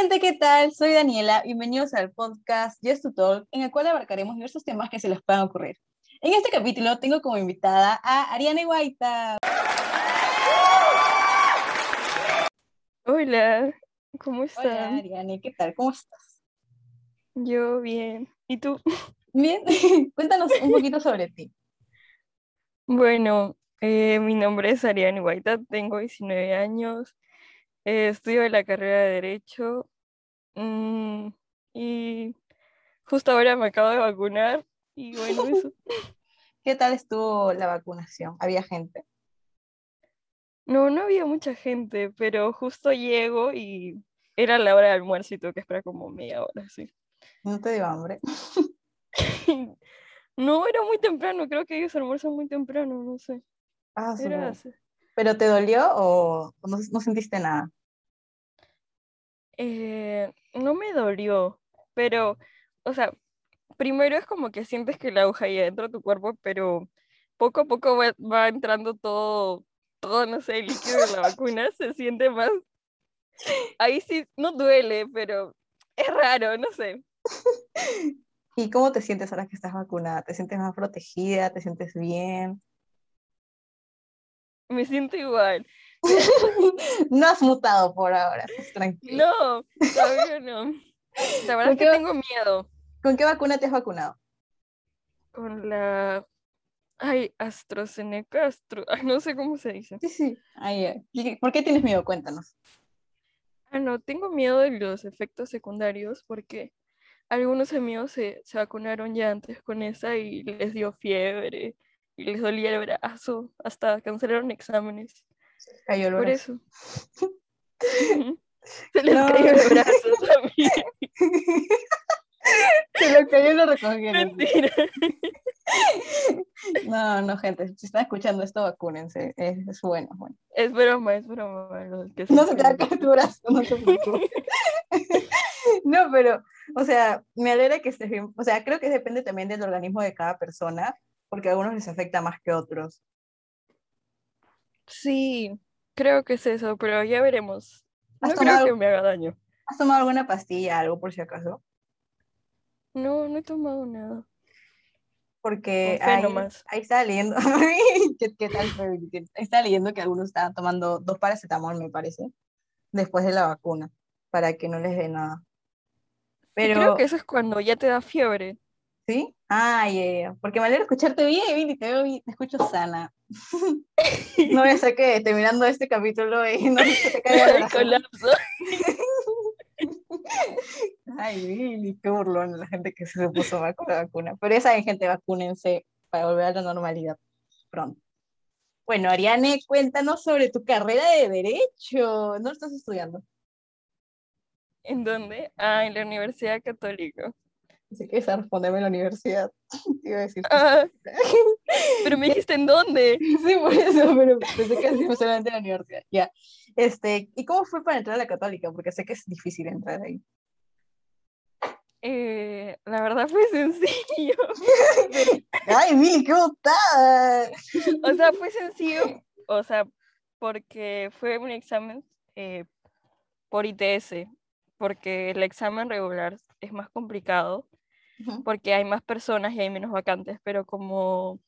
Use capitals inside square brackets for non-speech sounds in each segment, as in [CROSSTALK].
gente, ¿qué tal? Soy Daniela. Bienvenidos al podcast Yes to Talk, en el cual abarcaremos diversos temas que se les puedan ocurrir. En este capítulo tengo como invitada a Ariane Guaita. Hola, ¿cómo estás? Hola, Ariane, ¿qué tal? ¿Cómo estás? Yo bien. ¿Y tú? Bien, [LAUGHS] cuéntanos un poquito sobre ti. Bueno, eh, mi nombre es Ariane Guaita, tengo 19 años, eh, estudio la carrera de Derecho mm, y justo ahora me acabo de vacunar y bueno, eso. [LAUGHS] ¿Qué tal estuvo la vacunación? ¿Había gente? No, no había mucha gente, pero justo llego y era la hora de almuerzo y tuve que esperar como media hora, sí. ¿No te dio hambre? [LAUGHS] No, era muy temprano, creo que ellos almuerzan muy temprano, no sé. Ah, Era supongo. así. ¿Pero te dolió o o no, no sentiste nada? Eh, no me dolió, pero, o sea, primero es como que sientes que la aguja ya dentro de tu cuerpo, pero poco a poco va, va entrando todo, todo, no sé, el líquido de la vacuna, [LAUGHS] se siente más. Ahí sí, no duele, pero es raro, no sé. [LAUGHS] ¿Y cómo te sientes ahora que estás vacunada? ¿Te sientes más protegida? ¿Te sientes bien? Me siento igual. [LAUGHS] No has mutado por ahora, estás tranquila. No, todavía no. La verdad ¿Por es que tengo miedo ¿Con qué vacuna te has vacunado? con la... Ay, AstraZeneca, Astro... Ay, no sé cómo se dice. Sí, sí. Ahí, eh. ¿Y ¿Por qué tienes miedo? Cuéntanos. Ah, no, tengo miedo de los efectos secundarios porque algunos amigos se, se vacunaron ya antes con esa y les dio fiebre y les dolía el brazo, hasta cancelaron exámenes. Cayó el Por brazo. eso. [LAUGHS] [LAUGHS] Se les No. cayó el brazo también. [LAUGHS] Se lo cayó y lo recogieron. Mentira. No, no, gente. Si están escuchando esto, vacúnense. Es, es bueno, bueno. Es broma, es broma. los que No se te va a tu brazo, no te preocupes. No, pero, o sea, me alegra que estés bien. O sea, creo que depende también del organismo de cada persona, porque a algunos les afecta más que a otros. Sí, creo que es eso, pero ya veremos. ¿Has No creo que me haga daño. ¿Has tomado alguna pastilla, algo por si acaso? No, no he tomado nada. Porque ahí, ahí estaba leyendo, [LAUGHS] ¿qué, qué tal estaba leyendo que algunos estaban tomando dos paracetamol, me parece, después de la vacuna, para que no les dé nada. Pero, creo que eso es cuando ya te da fiebre. ¿Sí? Ah, ya, ya, porque me alegra escucharte bien, Vini, te veo bien, te escucho sana. [LAUGHS] No voy a ser que terminando este capítulo y no se te caiga el colapso. [LAUGHS] Ay, Vini, qué burlón la gente que se puso vacu- la vacuna. Pero saben, gente, vacúnense para volver a la normalidad pronto. Bueno, Ariane, cuéntanos sobre tu carrera de Derecho. ¿Dónde lo estás estudiando? ¿En dónde? Ah, en la Universidad Católica. Si quieres responderme en la universidad. Te [LAUGHS] iba a decir. Ah, [LAUGHS] pero me dijiste en dónde. Sí, por eso, pero pensé que hacíamos solamente en la universidad. Ya. Este, ¿y cómo fue para entrar a la católica? Porque sé que es difícil entrar ahí. Eh, la verdad fue sencillo. [LAUGHS] ¡Ay, Mili, qué botada! O sea, fue sencillo. O sea, porque fue un examen eh, por ITS. Porque el examen regular es más complicado. Porque hay más personas y hay menos vacantes, pero como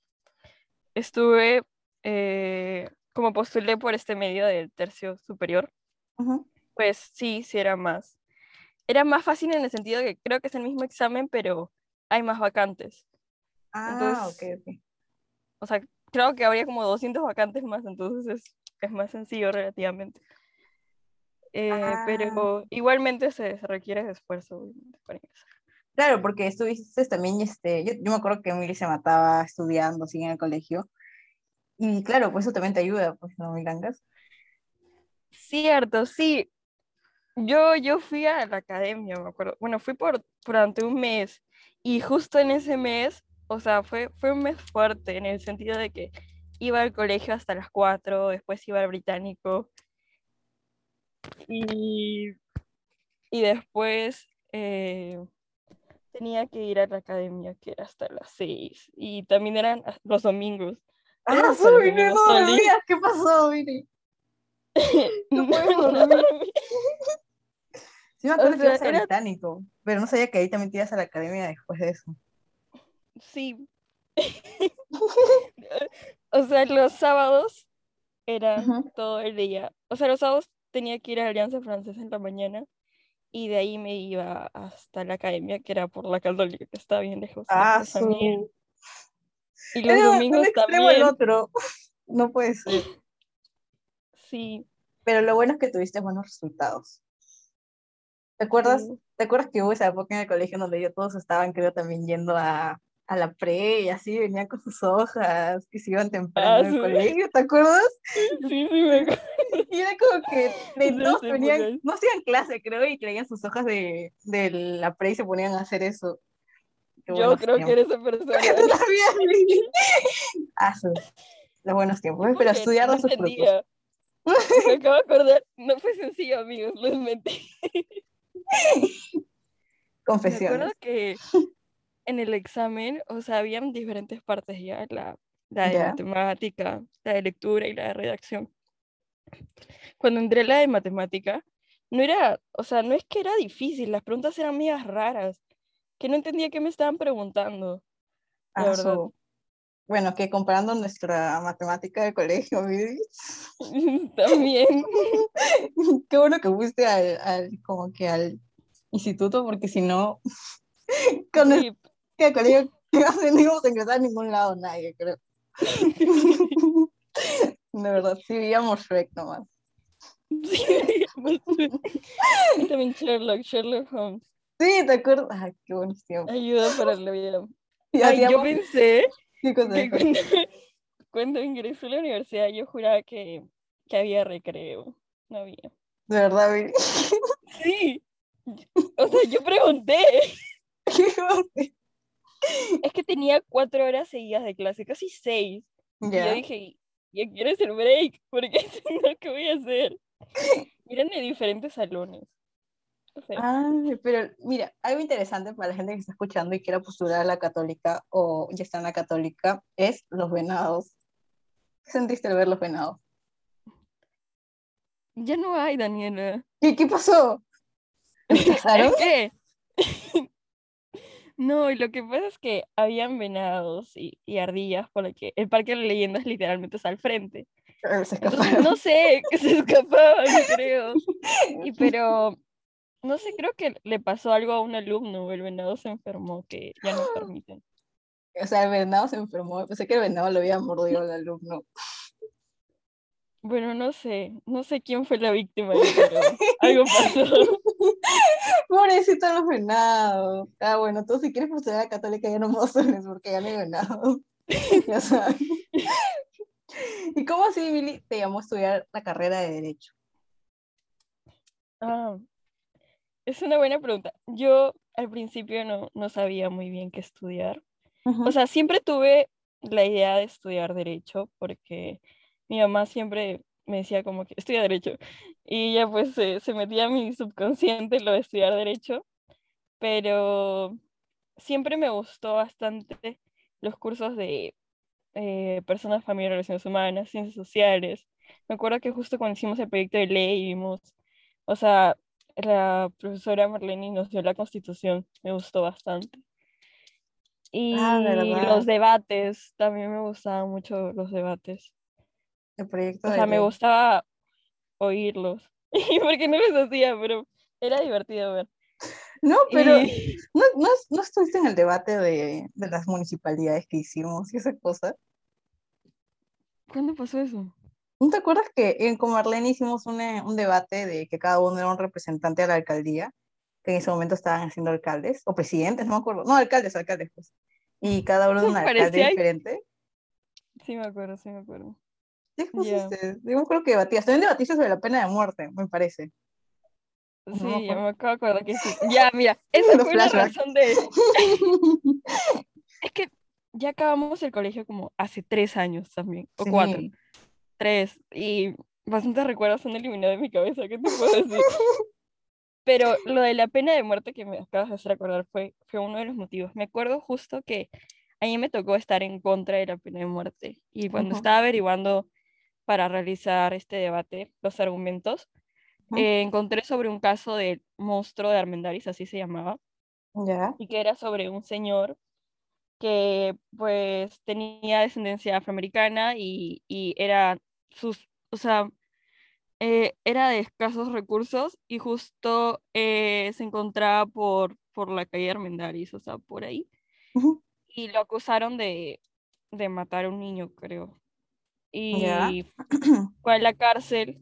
estuve, eh, como postulé por este medio del tercio superior, Ujú. pues sí, sí era más. Era más fácil en el sentido de que creo que es el mismo examen, pero hay más vacantes. Ah, Entonces- ok, ok. O sea, creo que habría como 200 vacantes más, entonces es, es más sencillo relativamente. Eh, Ah. Pero igualmente se, se requiere esfuerzo para ingresar. Claro, porque estuviste también, este, yo, yo me acuerdo que Emily se mataba estudiando, así en el colegio. Y claro, pues eso también te ayuda, pues, ¿no, Mirangas? Cierto, sí. Yo, yo fui a la academia, me acuerdo. Bueno, fui por durante un mes y justo en ese mes, o sea, fue, fue un mes fuerte en el sentido de que iba al colegio hasta las 4, después iba al británico y, y después eh, tenía que ir a la academia que era hasta las 6 y también eran los domingos. ¡Ah, Soy, domingos no dormías! ¿Qué pasó, Viri? [LAUGHS] No dormir. [LAUGHS] Sí me acuerdo O que ibas sea, al era- británico, pero no sabía que ahí también te ibas a la academia después de eso. Sí. [LAUGHS] O sea, los sábados eran Ujú. todo el día. O sea, los sábados tenía que ir a Alianza Francesa en la mañana y de ahí me iba hasta la academia, que era por la Católica, que estaba bien lejos. Ah, su... Y los Era un domingos al también. otro. [LAUGHS] No puede ser. Sí. Pero lo bueno es que tuviste buenos resultados. ¿Te acuerdas? sí. ¿Te acuerdas que hubo esa época en el colegio donde ya todos estaban, creo, también yendo a, a la pre y así venían con sus hojas, que se iban temprano Ah, al sí. colegio, ¿te acuerdas? Sí, sí, me acuerdo. [LAUGHS] Y era como que de todos venían, no hacían clase, creo, y traían sus hojas de, de la pre y se ponían a hacer eso. Qué Yo creo que tiempos. era esa persona. [LAUGHS] Tú también. Ah, su- los buenos tiempos, ¿ves? pero estudiar no sus frutos. Me acabo de acordar. No fue sencillo, amigos, les mentí. [LAUGHS] Me Confesiones. acuerdo que en el examen, o sea, habían diferentes partes ya, la, la de Ya. matemática, la de lectura y la de redacción. Cuando entré la de matemática, no era, o sea, no es que era difícil, las preguntas eran medias raras, que no entendía qué me estaban preguntando, Ah, su- Bueno, que comparando nuestra matemática de colegio, [LAUGHS] También. [LAUGHS] qué bueno que fuiste al, al- como que al instituto, porque si no, [LAUGHS] con el que el colegio no íbamos a ingresar a ningún lado, nadie, creo. De verdad, sí veíamos Shrek nomás. sí, también Sherlock, Sherlock Holmes. Sí, ¿te acuerdas? Ay, qué buenos tiempos. Ayuda para la vida. Ay, yo pensé ¿qué que cuando, cuando ingresé a la universidad yo juraba que, que había recreo. No había. De verdad, Vivi. Sí. O sea, yo pregunté. [LAUGHS] [LAUGHS] Es que tenía cuatro horas seguidas de clase, casi seis. Y yo dije, ya quiero hacer break, porque si no, ¿qué [LAUGHS] voy a hacer? [LAUGHS] Y Eran de diferentes salones. O sea, Ay, pero mira, algo interesante para la gente que está escuchando y quiera postular a la católica o ya está en la católica es los venados. ¿Qué sentiste al ver los venados? ya no hay, Daniela. ¿Qué, qué pasó? ¿Se casaron? ¿Es qué? No, y lo que pasa es que habían venados y, y ardillas, porque el parque de las leyendas literalmente está al frente. Se Entonces, escaparon. no sé, que se escapaban, [LAUGHS] creo. Y [LAUGHS] pero, no sé, creo que le pasó algo a un alumno, el venado se enfermó, que ya no [GASPS] permiten. O sea, el venado se enfermó. Pensé que el venado lo había mordido al alumno. Bueno, no sé, no sé quién fue la víctima, pero [LAUGHS] algo pasó. [LAUGHS] Pobrecito los venados. Ah, bueno, tú si quieres postular a la católica ya no postules porque ya no hay venados. [LAUGHS] ya sabes. ¿Y cómo así, Billy, te llamó a estudiar la carrera de Derecho? Ah, es una buena pregunta. Yo al principio no, no sabía muy bien qué estudiar. O sea, siempre tuve la idea de estudiar derecho porque mi mamá siempre me decía como que estudia derecho y ya pues se, se metía a mi subconsciente lo de estudiar derecho, pero siempre me gustó bastante los cursos de eh, personas, familia, relaciones humanas, ciencias sociales. Me acuerdo que justo cuando hicimos el proyecto de ley vimos, o sea, la profesora Marlene nos dio la constitución, me gustó bastante. Y Ah, los debates, también me gustaban mucho los debates. El proyecto O de sea, me gustaba oírlos. [LAUGHS] Y porque no los hacía, pero era divertido ver. No, pero Y- [LAUGHS] ¿no, no, no estuviste en el debate de, de las municipalidades que hicimos y esa cosa? ¿Cuándo pasó eso? ¿No te acuerdas que en Comarlene hicimos una- un debate de que cada uno era un representante a la alcaldía? Que en ese momento estaban haciendo alcaldes, o presidentes, no me acuerdo. No, alcaldes, alcaldes, pues. Y cada uno era un [LAUGHS] alcalde diferente. Sí, me acuerdo, sí, me acuerdo. ¿Qué pusiste? Yo me acuerdo que debatías. También debatiste sobre la pena de muerte, me parece. No me Sí, ya acuerdo. me acabo de acordar que sí. Ya, mira, [LAUGHS] esa fue la razón de... [LAUGHS] Es que ya acabamos el colegio como hace tres años también, o cuatro. Sí. tres y bastantes recuerdos han eliminado de mi cabeza, ¿qué te puedo decir? Pero lo de la pena de muerte que me acabas de hacer acordar fue, fue uno de los motivos. Me acuerdo justo que a mí me tocó estar en contra de la pena de muerte y cuando Ujú. estaba averiguando para realizar este debate, los argumentos, eh, encontré sobre un caso del monstruo de Armendáriz, así se llamaba, Ya. y que era sobre un señor que pues tenía descendencia afroamericana y, y era sus, o sea, eh, era de escasos recursos y justo eh, se encontraba por, por la calle Armendáriz, o sea, por ahí, y lo acusaron de, de matar a un niño, creo. Y [CLEARS THROAT] fue a la cárcel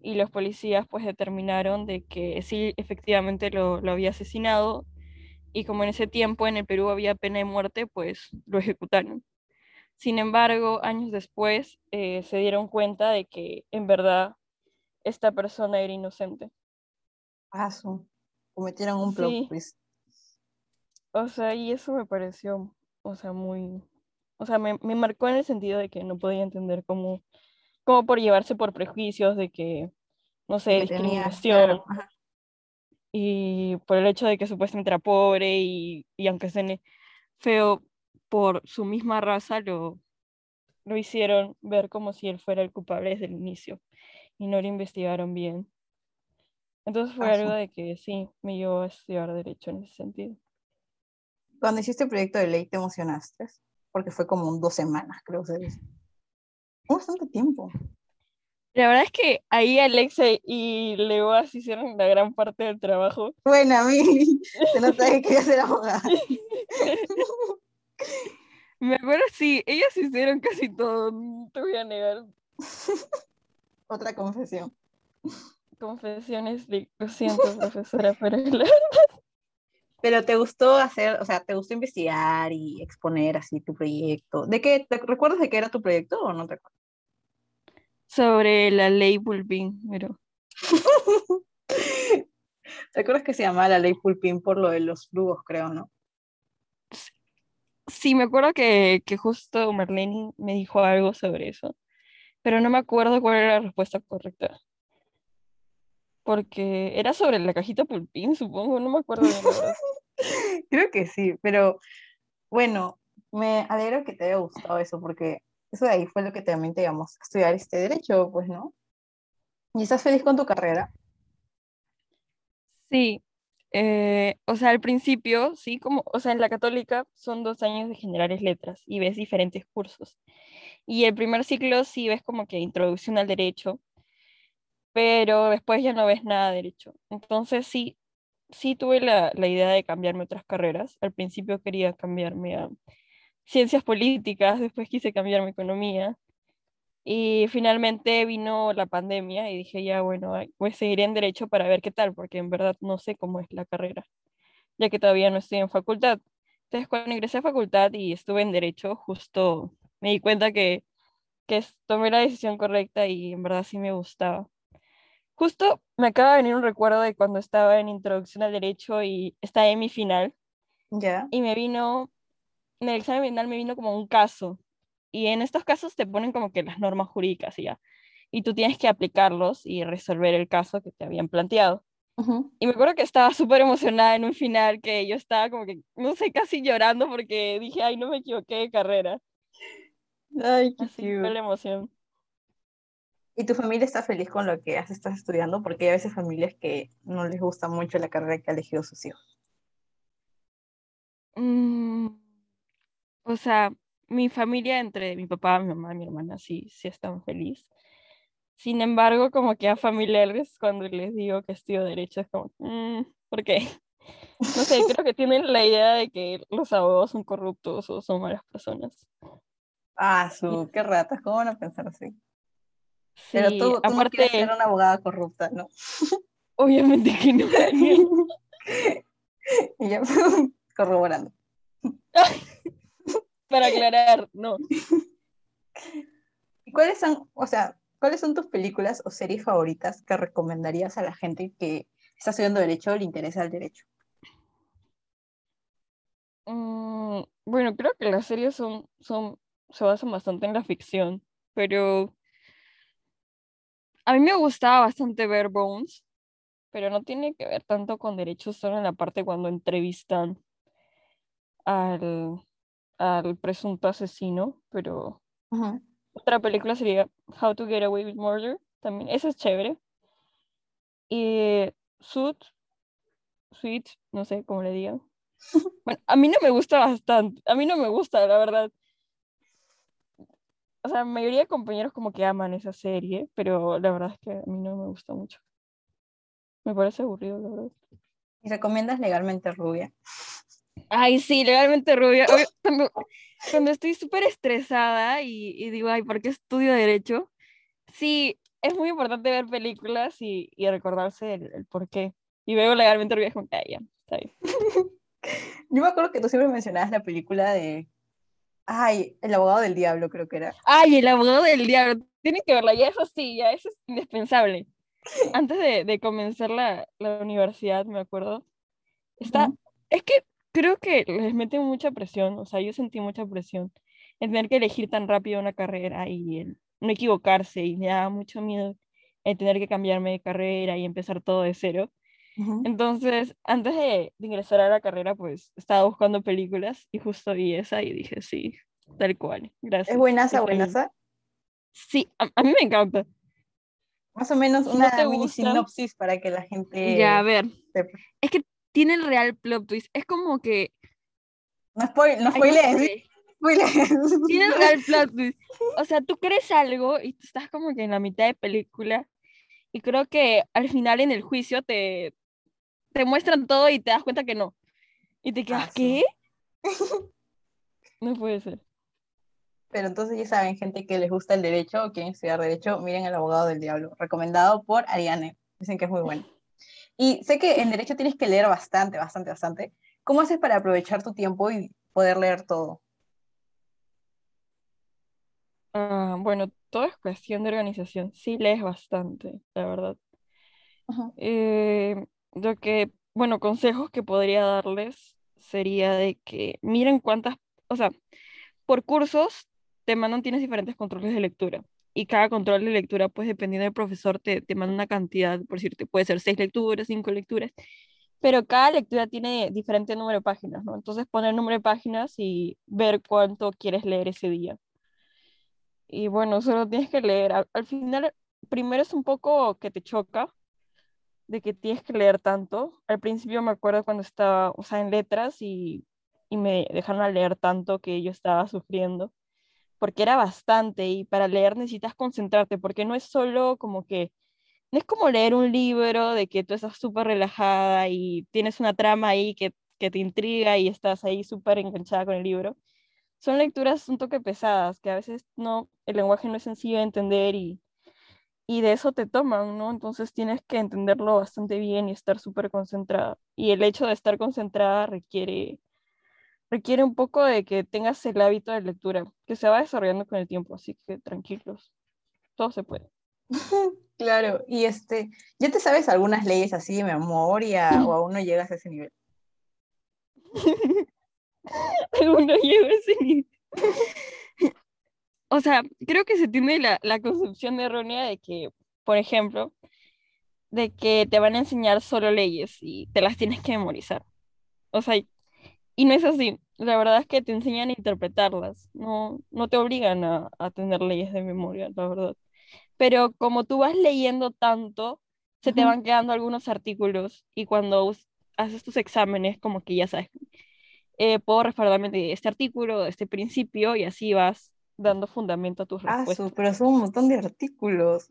y los policías pues determinaron de que sí, efectivamente lo, lo había asesinado y como en ese tiempo en el Perú había pena de muerte, pues lo ejecutaron. Sin embargo, años después eh, se dieron cuenta de que en verdad esta persona era inocente. Ah. Cometieron un plot Sí. O sea, y eso me pareció, o sea, muy, o sea, me, me marcó en el sentido de que no podía entender cómo, cómo por llevarse por prejuicios de que, no sé, Que tenía, discriminación claro. y por el hecho de que supuestamente era pobre y, y aunque suene feo por su misma raza, lo, lo hicieron ver como si él fuera el culpable desde el inicio y no lo investigaron bien. Entonces fue Ah, algo de que sí, me llevó a estudiar derecho en ese sentido. Cuando hiciste el proyecto de ley, ¿te emocionaste? Porque fue como un dos semanas, creo que se Bastante tiempo. La verdad es que ahí Alexa y Leoas hicieron la gran parte del trabajo. Bueno, a mí [LAUGHS] se nota que quería ser abogada. Me acuerdo, sí, ellas hicieron casi todo, no te voy a negar. Otra confesión. Confesiones de, lo siento, profesora, pero la- [LAUGHS] Pero te gustó hacer, o sea, te gustó investigar y exponer así tu proyecto. ¿De qué? ¿Te recuerdas de qué era tu proyecto o no te acuerdas? sobre la ley Bulbín, pero [LAUGHS] ¿Te acuerdas que se llamaba la ley Pulpín por lo de los flujos, creo, no? sí, me acuerdo que, que justo Marlene me dijo algo sobre eso, pero no me acuerdo cuál era la respuesta correcta. Porque era sobre la cajita Pulpín, supongo, no me acuerdo verdad. [LAUGHS] Creo que sí, pero bueno, me alegro que te haya gustado eso, porque eso de ahí fue lo que también te llamó a estudiar este derecho, pues, ¿no? ¿Y estás feliz con tu carrera? Sí, eh, o sea, al principio, sí, como, o sea, en la católica son dos años de generales letras y ves diferentes cursos. Y el primer ciclo sí ves como que introducción al derecho, pero después ya no ves nada de derecho. Entonces sí, sí tuve la, la idea de cambiarme otras carreras. Al principio quería cambiarme a ciencias políticas, después quise cambiarme a economía. Y finalmente vino la pandemia y dije, ya, bueno, pues seguiré en derecho para ver qué tal, porque en verdad no sé cómo es la carrera, ya que todavía no estoy en facultad. Entonces, cuando ingresé a facultad y estuve en derecho, justo me di cuenta que, que tomé la decisión correcta y en verdad sí me gustaba. Justo me acaba de venir un recuerdo de cuando estaba en introducción al derecho y estaba en mi final Ya. y me vino, en el examen final me vino como un caso. Y en estos casos te ponen como que las normas jurídicas y ya. Y tú tienes que aplicarlos y resolver el caso que te habían planteado. Y me acuerdo que estaba súper emocionada en un final, que yo estaba como que, no sé, casi llorando porque dije, ay, no me equivoqué de carrera. Ay, qué Así fue cute. la emoción. ¿Y tu familia está feliz con lo que has- estás estudiando? Porque hay a veces familias que no les gusta mucho la carrera que ha elegido sus hijos. Mm, o sea, mi familia, entre mi papá, mi mamá mi hermana, sí, sí están felices. Sin embargo, como que a familiares, cuando les digo que estudio Derecho, es como, "Mm, ¿por qué? [LAUGHS] No sé, creo que tienen la idea de que los abogados son corruptos o son malas personas. Ah, su, qué ratas, ¿cómo van a pensar así? Pero tú, tú no quieres ser aparte, una abogada corrupta, ¿no? [LAUGHS] obviamente que no. [LAUGHS] Y ya, corroborando. [LAUGHS] Para aclarar, no. ¿Y cuáles son, o sea, cuáles son tus películas o series favoritas que recomendarías a la gente que está estudiando Derecho o le interesa el derecho? Mm, bueno, creo que las series son, son, se basan bastante en la ficción, pero a mí me gustaba bastante ver Bones, pero no tiene que ver tanto con derechos, solo en la parte cuando entrevistan al, al presunto asesino, pero otra película sería How to Get Away with Murder, también, esa es chévere. Y Sud, Sweet, no sé cómo le digan. [LAUGHS] Bueno, a mí no me gusta bastante, a mí no me gusta, la verdad. O sea, la mayoría de compañeros como que aman esa serie, pero la verdad es que a mí no me gusta mucho. Me parece aburrido, la verdad. ¿Y recomiendas legalmente rubia? Ay, sí, legalmente rubia. Cuando, cuando estoy súper estresada y, y, digo, ay, ¿por qué estudio derecho? Sí, es muy importante ver películas y, y recordarse el, el, por qué. Y veo legalmente rubia como, ay, ya, está bien. [LAUGHS] Yo me acuerdo que tú siempre mencionabas la película de. Ay, El abogado del diablo, creo que era. Ay, El abogado del diablo. Tienen que verla, ya eso sí, ya eso es indispensable. [LAUGHS] Antes de, de comenzar la, la, universidad, me acuerdo, está. Uh -huh. Es que creo que les mete mucha presión, o sea, yo sentí mucha presión en tener que elegir tan rápido una carrera y el no equivocarse, y me daba mucho miedo el tener que cambiarme de carrera y empezar todo de cero. Entonces, antes de, de, ingresar a la carrera, pues estaba buscando películas y justo vi esa y dije, sí, tal cual. Gracias. ¿Es buenaza, buenaza? Sí, a, a, mí me encanta. Más o menos una no mini sinopsis para que la gente. Ya, a ver. Sepa. Es que tiene el real plot twist. Es como que. No, spoil, no spoilees. Tiene el real [LAUGHS] plot twist. O sea, tú crees algo y tú estás como que en la mitad de película. Y creo que al final en el juicio te, te muestran todo y te das cuenta que no. Y te quedas, ah, sí. ¿qué? [LAUGHS] no puede ser. Pero entonces ya saben, gente que les gusta el derecho o quieren estudiar derecho, miren El abogado del diablo, recomendado por Ariane. Dicen que es muy bueno. Y sé que en derecho tienes que leer bastante, bastante, bastante. ¿Cómo haces para aprovechar tu tiempo y poder leer todo? Uh, bueno, todo es cuestión de organización. Sí lees bastante, la verdad. Uh -huh. eh, lo que, bueno, consejos que podría darles sería de que miren cuántas, o sea, por cursos te mandan, tienes diferentes controles de lectura. Y cada control de lectura, pues dependiendo del profesor, te, te manda una cantidad, por decirte, puede ser seis lecturas, cinco lecturas, pero cada lectura tiene diferente número de páginas, ¿no? Entonces poner número de páginas y ver cuánto quieres leer ese día. Y bueno, solo tienes que leer. Al, al final, primero es un poco que te choca, de que tienes que leer tanto. Al principio me acuerdo cuando estaba, o sea, en letras y, y me dejaron a leer tanto que yo estaba sufriendo, porque era bastante y para leer necesitas concentrarte, porque no es solo como que, no es como leer un libro de que tú estás súper relajada y tienes una trama ahí que, que te intriga y estás ahí súper enganchada con el libro. Son lecturas un toque pesadas, que a veces no, el lenguaje no es sencillo de entender y, y de eso te toman, ¿no? Entonces tienes que entenderlo bastante bien y estar súper concentrada. Y el hecho de estar concentrada requiere, requiere un poco de que tengas el hábito de lectura, que se va desarrollando con el tiempo, así que tranquilos, todo se puede. [LAUGHS] Claro, y este, ¿ya te sabes algunas leyes así de memoria o aún no llegas a ese nivel? [LAUGHS] aún no llego a ese nivel [LAUGHS] o sea, creo que se tiene la, la concepción errónea de que, por ejemplo, de que te van a enseñar solo leyes y te las tienes que memorizar. O sea, y no es así. La verdad es que te enseñan a interpretarlas, no, no te obligan a, a tener leyes de memoria, la verdad. Pero como tú vas leyendo tanto, se te van quedando algunos artículos y cuando haces tus exámenes, como que ya sabes, eh, puedo respaldarme de este artículo, de este principio, y así vas dando fundamento a tus respuestas. Ah, pero son un montón de artículos.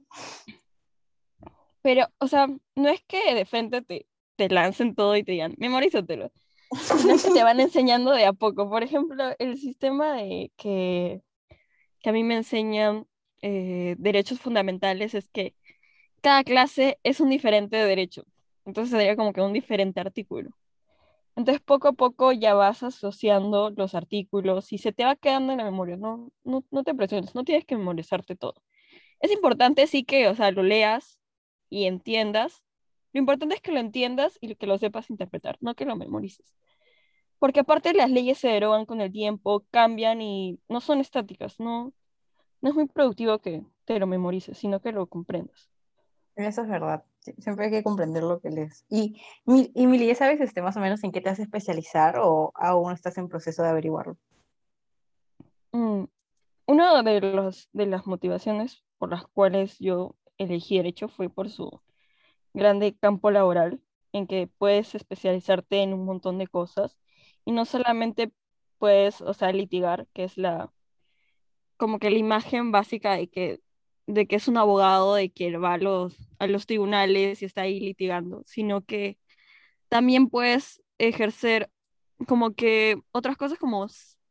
Pero, o sea, no es que de frente te, te lancen todo y te digan, memorízatelo. Sino que te van [LAUGHS] enseñando de a poco. Por ejemplo, el sistema de que, que a mí me enseñan eh, derechos fundamentales es que cada clase es un diferente derecho. Entonces sería como que un diferente artículo. Entonces poco a poco ya vas asociando los artículos y se te va quedando en la memoria, no, no, no te presiones, no tienes que memorizarte todo. Es importante sí que, o sea, lo leas y entiendas. Lo importante es que lo entiendas y que lo sepas interpretar, no que lo memorices. Porque aparte las leyes se derogan con el tiempo, cambian y no son estáticas, no, no es muy productivo que te lo memorices, sino que lo comprendas. Eso es verdad. Siempre hay que comprender lo que lees. Y, y Mili, ¿ya sabes este, más o menos en qué te vas a especializar o aún estás en proceso de averiguarlo? Mm, una de, los, de las motivaciones por las cuales yo elegí derecho fue por su grande campo laboral en que puedes especializarte en un montón de cosas y no solamente puedes, o sea, litigar, que es la, como que la imagen básica de que, de que es un abogado, de que va a los, a los tribunales y está ahí litigando, sino que también puedes ejercer como que otras cosas como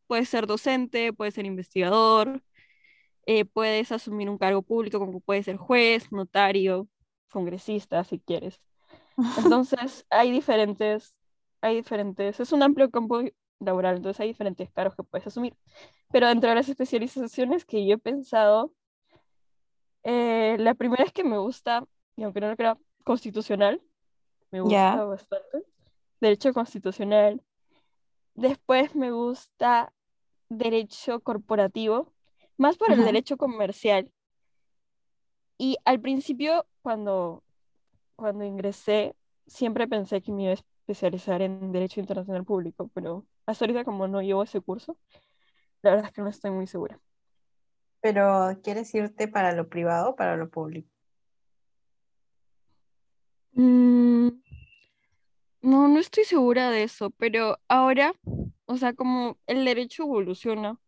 puedes ser docente, puedes ser investigador, eh, puedes asumir un cargo público como puede ser juez, notario, congresista, si quieres. [LAUGHS] Entonces, hay diferentes, hay diferentes, es un amplio campo laboral, entonces hay diferentes cargos que puedes asumir. Pero dentro de las especializaciones que yo he pensado, eh, la primera es que me gusta, y aunque no lo crea, constitucional, me gusta bastante. Derecho constitucional. Después me gusta derecho corporativo, más por el derecho comercial. Y al principio, cuando, cuando ingresé, siempre pensé que me iba a especializar en Derecho Internacional Público, pero hasta ahorita como no llevo ese curso, la verdad es que no estoy muy segura. Pero, ¿quieres irte para lo privado o para lo público? Mm, no, no estoy segura de eso, pero ahora, o sea, como el derecho evoluciona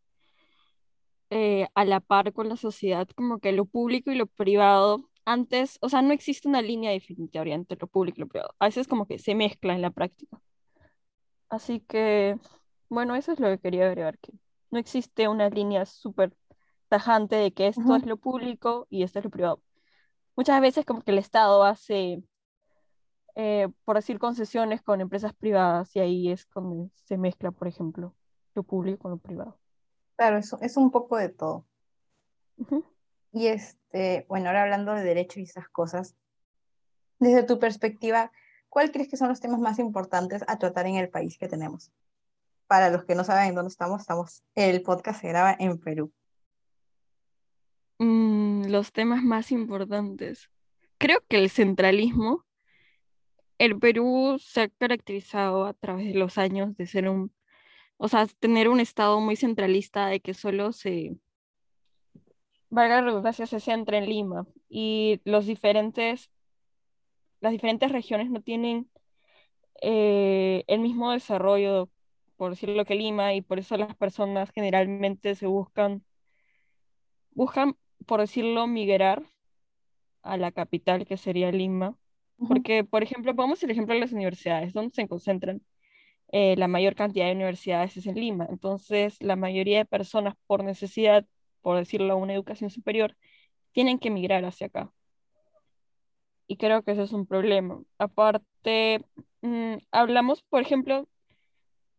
eh, a la par con la sociedad, como que lo público y lo privado, antes, o sea, no existe una línea definitiva entre lo público y lo privado. A veces como que se mezcla en la práctica. Así que, bueno, eso es lo que quería agregar, que no existe una línea súper tajante de que esto es lo público y esto es lo privado. Muchas veces como que el Estado hace, eh, por decir, concesiones con empresas privadas y ahí es cuando se mezcla, por ejemplo, lo público con lo privado. Claro, eso es un poco de todo. Y este, bueno, ahora hablando de derecho y esas cosas, desde tu perspectiva, ¿cuál crees que son los temas más importantes a tratar en el país que tenemos? Para los que no saben en dónde estamos, estamos, el podcast se graba en Perú. Mm, los temas más importantes. Creo que el centralismo, el Perú se ha caracterizado a través de los años de ser un, o sea, tener un estado muy centralista de que solo se, valga la redundancia, se centra en Lima y los diferentes, las diferentes regiones no tienen eh, el mismo desarrollo, por decirlo que Lima, y por eso las personas generalmente se buscan, buscan, por decirlo, migrar a la capital, que sería Lima. Porque, por ejemplo, podemos el ejemplo de las universidades, donde se concentran eh, la mayor cantidad de universidades es en Lima. Entonces, la mayoría de personas, por necesidad, por decirlo, una educación superior, tienen que emigrar hacia acá. Y creo que ese es un problema. Aparte, mm, hablamos, por ejemplo,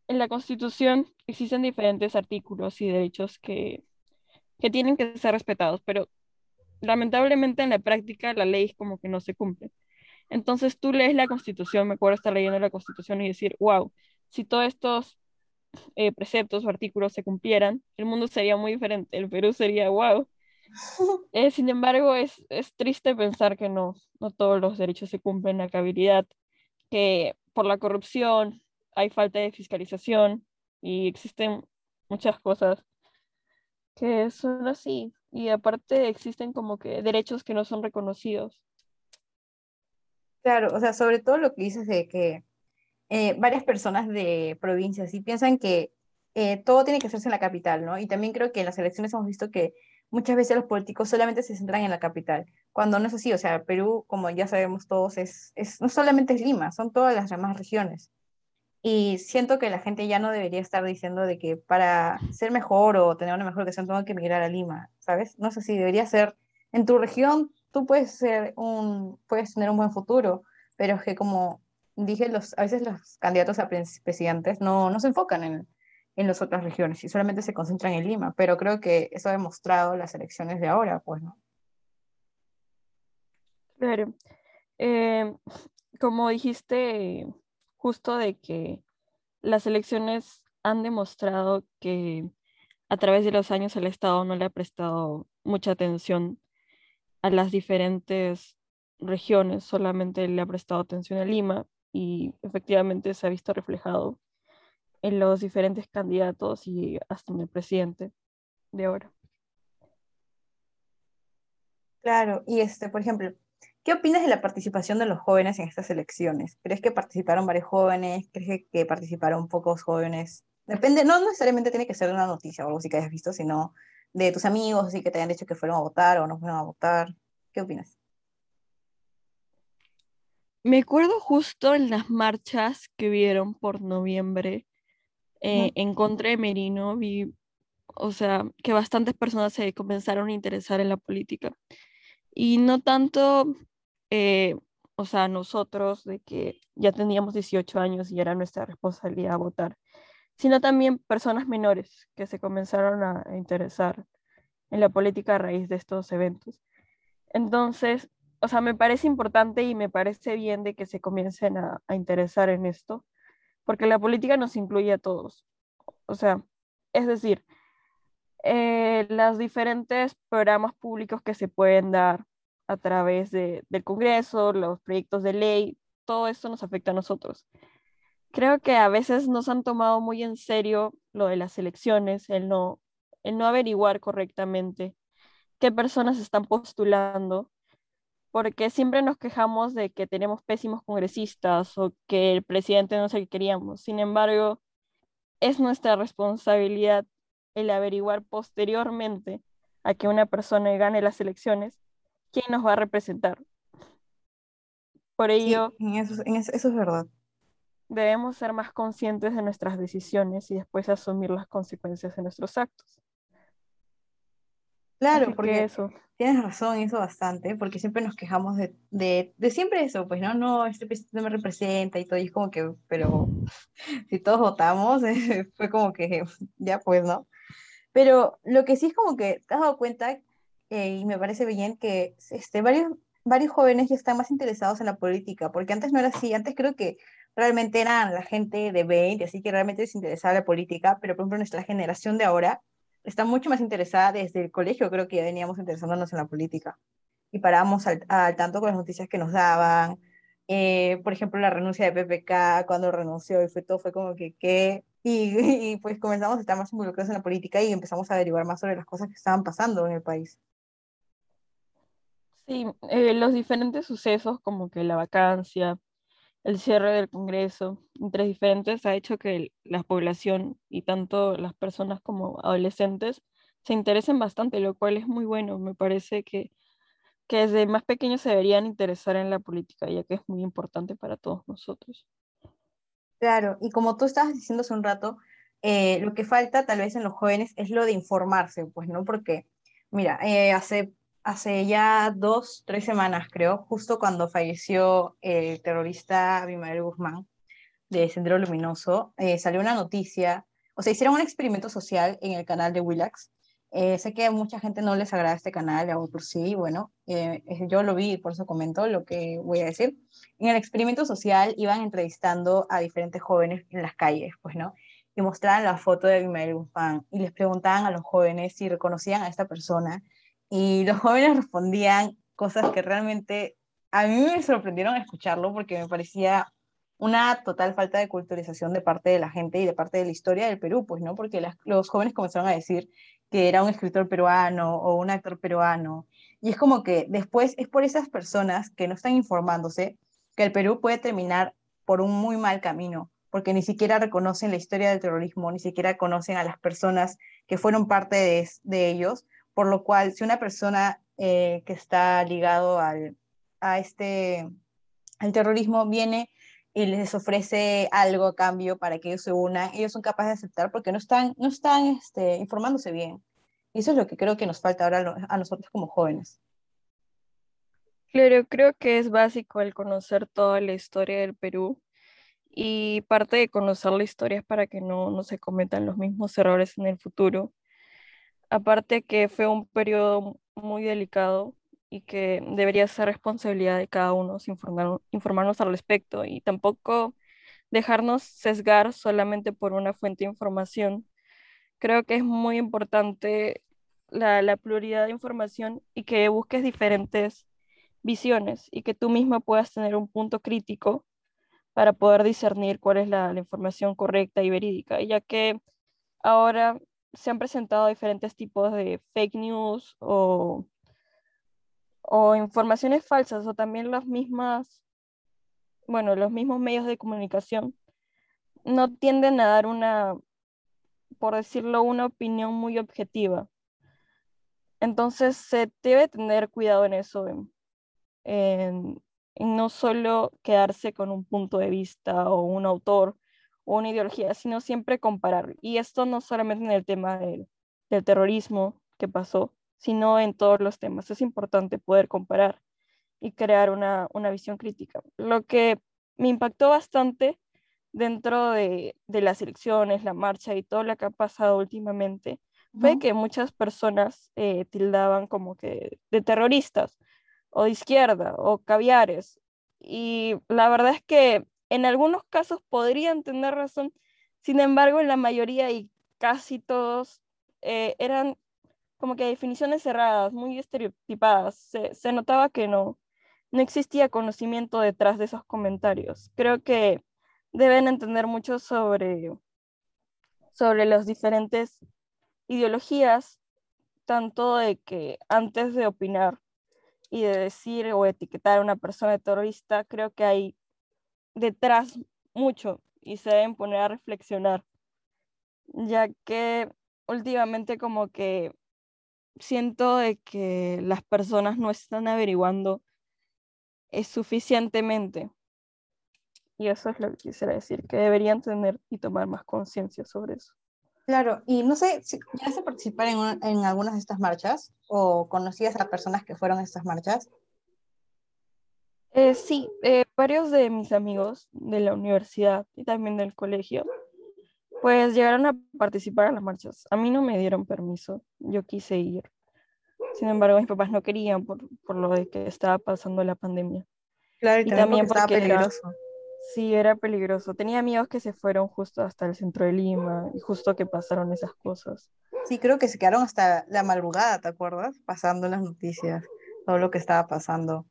en la Constitución existen diferentes artículos y derechos que, que tienen que ser respetados, pero lamentablemente en la práctica la ley es como que no se cumple. Entonces tú lees la Constitución, me acuerdo estar leyendo la Constitución y decir, wow, si todos estos eh, preceptos o artículos se cumplieran, el mundo sería muy diferente, el Perú sería wow. [LAUGHS] Eh, sin embargo, es, es triste pensar que no, no todos los derechos se cumplen, la habilidad, que por la corrupción hay falta de fiscalización y existen muchas cosas que son así. Y aparte existen como que derechos que no son reconocidos. Claro, o sea, sobre todo lo que dices de que eh, varias personas de provincias y piensan que eh, todo tiene que hacerse en la capital, ¿no? Y también creo que en las elecciones hemos visto que muchas veces los políticos solamente se centran en la capital, cuando no es así, o sea, Perú, como ya sabemos todos, es, es no solamente es Lima, son todas las demás regiones. Y siento que la gente ya no debería estar diciendo de que para ser mejor o tener una mejor educación tengo que emigrar a Lima, ¿sabes? No sé si debería ser en tu región, tú puedes ser un, puedes tener un buen futuro, pero es que como dije, los, a veces los candidatos a presidentes no, no se enfocan en, en las otras regiones y solamente se concentran en Lima, pero creo que eso ha demostrado las elecciones de ahora, pues, ¿no? Claro. Eh, como dijiste, justo de que las elecciones han demostrado que a través de los años el Estado no le ha prestado mucha atención a las diferentes regiones, solamente le ha prestado atención a Lima y efectivamente se ha visto reflejado en los diferentes candidatos y hasta en el presidente de ahora. Claro, y este, por ejemplo, ¿Qué opinas de la participación de los jóvenes en estas elecciones? ¿Crees que participaron varios jóvenes? ¿Crees que participaron pocos jóvenes? Depende, no necesariamente tiene que ser una noticia o algo así que hayas visto, sino de tus amigos, así que te hayan dicho que fueron a votar o no fueron a votar. ¿Qué opinas? Me acuerdo justo en las marchas que vieron por noviembre eh, en contra de Merino, vi, o sea, que bastantes personas se comenzaron a interesar en la política. Y no tanto, eh, o sea, nosotros de que ya teníamos 18 años y era nuestra responsabilidad votar, sino también personas menores que se comenzaron a interesar en la política a raíz de estos eventos. Entonces, o sea, me parece importante y me parece bien de que se comiencen a, interesar en esto, porque la política nos incluye a todos. O sea, es decir, eh, los diferentes programas públicos que se pueden dar a través de, del Congreso, los proyectos de ley, todo esto nos afecta a nosotros. Creo que a veces nos han tomado muy en serio lo de las elecciones, el no, el no averiguar correctamente qué personas están postulando porque siempre nos quejamos de que tenemos pésimos congresistas o que el presidente no es el que queríamos. Sin embargo, es nuestra responsabilidad el averiguar posteriormente a que una persona gane las elecciones quién nos va a representar. Por ello, eso, eso es verdad. Debemos ser más conscientes de nuestras decisiones y después asumir las consecuencias de nuestros actos. Claro, porque eso. tienes razón, eso bastante, porque siempre nos quejamos de, de, de, siempre eso, pues no, no, este presidente me representa y todo, y es como que, pero [LAUGHS] si todos votamos, [LAUGHS] fue como que, [LAUGHS] ya pues, ¿no? Pero lo que sí es como que te has dado cuenta, eh, y me parece bien, que este, varios, varios jóvenes ya están más interesados en la política, porque antes no era así, antes creo que realmente eran la gente de 20, así que realmente les interesaba la política, pero por ejemplo nuestra generación de ahora, está mucho más interesada desde el colegio, creo que ya veníamos interesándonos en la política y parábamos al, tanto con las noticias que nos daban. Eh, por ejemplo, la renuncia de PPK, cuando renunció y fue todo, fue como que, ¿qué? Y, [LAUGHS] y, pues comenzamos a estar más involucrados en la política y empezamos a averiguar más sobre las cosas que estaban pasando en el país. Sí, eh, los diferentes sucesos como que la vacancia, el cierre del Congreso entre diferentes ha hecho que la población y tanto las personas como adolescentes se interesen bastante, lo cual es muy bueno. Me parece que, que desde más pequeños se deberían interesar en la política, ya que es muy importante para todos nosotros. Claro, y como tú estabas diciendo hace un rato, eh, lo que falta tal vez en los jóvenes es lo de informarse, pues, ¿no? Porque, mira, eh, hace hace ya dos, tres semanas, creo, justo cuando falleció el terrorista Abimael Guzmán de Sendero Luminoso, eh, salió una noticia, o sea, hicieron un experimento social en el canal de Willax. Eh, sé que a mucha gente no les agrada este canal, a otros sí, bueno, eh, yo lo vi y por eso comento lo que voy a decir. En el experimento social iban entrevistando a diferentes jóvenes en las calles, pues, ¿no? Y mostraban la foto de Abimael Guzmán y les preguntaban a los jóvenes si reconocían a esta persona y los jóvenes respondían cosas que realmente a mí me sorprendieron escucharlo porque me parecía una total falta de culturización de parte de la gente y de parte de la historia del Perú, pues, ¿no? Porque los jóvenes comenzaron a decir que era un escritor peruano o un actor peruano. Y es como que después es por esas personas que no están informándose que el Perú puede terminar por un muy mal camino, porque ni siquiera reconocen la historia del terrorismo, ni siquiera conocen a las personas que fueron parte de, ellos, por lo cual, si una persona eh, que está ligado al, a este, al terrorismo viene y les ofrece algo a cambio para que ellos se unan, ellos son capaces de aceptar porque no están, no están este, informándose bien. Y eso es lo que creo que nos falta ahora a nosotros como jóvenes. Claro, creo que es básico el conocer toda la historia del Perú y parte de conocer la historia es para que no, no se cometan los mismos errores en el futuro. Aparte que fue un periodo muy delicado y que debería ser responsabilidad de cada uno informarnos al respecto y tampoco dejarnos sesgar solamente por una fuente de información. Creo que es muy importante la, la pluralidad de información y que busques diferentes visiones y que tú misma puedas tener un punto crítico para poder discernir cuál es la, la información correcta y verídica, ya que ahora se han presentado diferentes tipos de fake news o, o informaciones falsas o también las mismas, bueno, los mismos medios de comunicación no tienden a dar una, por decirlo, una opinión muy objetiva. Entonces se debe tener cuidado en eso, en, no solo quedarse con un punto de vista o un autor o una ideología, sino siempre comparar. Y esto no solamente en el tema del, del terrorismo que pasó, sino en todos los temas. Es importante poder comparar y crear una, una visión crítica. Lo que me impactó bastante dentro de, de, las elecciones, la marcha y todo lo que ha pasado últimamente, fue que muchas personas eh, tildaban como que de terroristas o de izquierda o caviares. Y la verdad es que en algunos casos podrían tener razón, sin embargo, en la mayoría y casi todos eh, eran como que definiciones cerradas, muy estereotipadas. Se, se notaba que no, no existía conocimiento detrás de esos comentarios. Creo que deben entender mucho sobre, sobre las diferentes ideologías, tanto de que antes de opinar y de decir o etiquetar a una persona terrorista, creo que hay detrás mucho y se deben poner a reflexionar, ya que últimamente como que siento de que las personas no están averiguando es suficientemente. Y eso es lo que quisiera decir, que deberían tener y tomar más conciencia sobre eso. Claro, y no sé, si ¿ya a participar en, en, algunas de estas marchas o conocías a personas que fueron a estas marchas? Eh, sí, eh, varios de mis amigos de la universidad y también del colegio, pues llegaron a participar en las marchas. A mí no me dieron permiso, yo quise ir. Sin embargo, mis papás no querían por, por lo de que estaba pasando la pandemia. Claro, y, también, porque, estaba peligroso. Sí, era peligroso. Tenía amigos que se fueron justo hasta el centro de Lima y justo que pasaron esas cosas. Sí, creo que se quedaron hasta la madrugada, ¿te acuerdas? Pasando las noticias, todo lo que estaba pasando.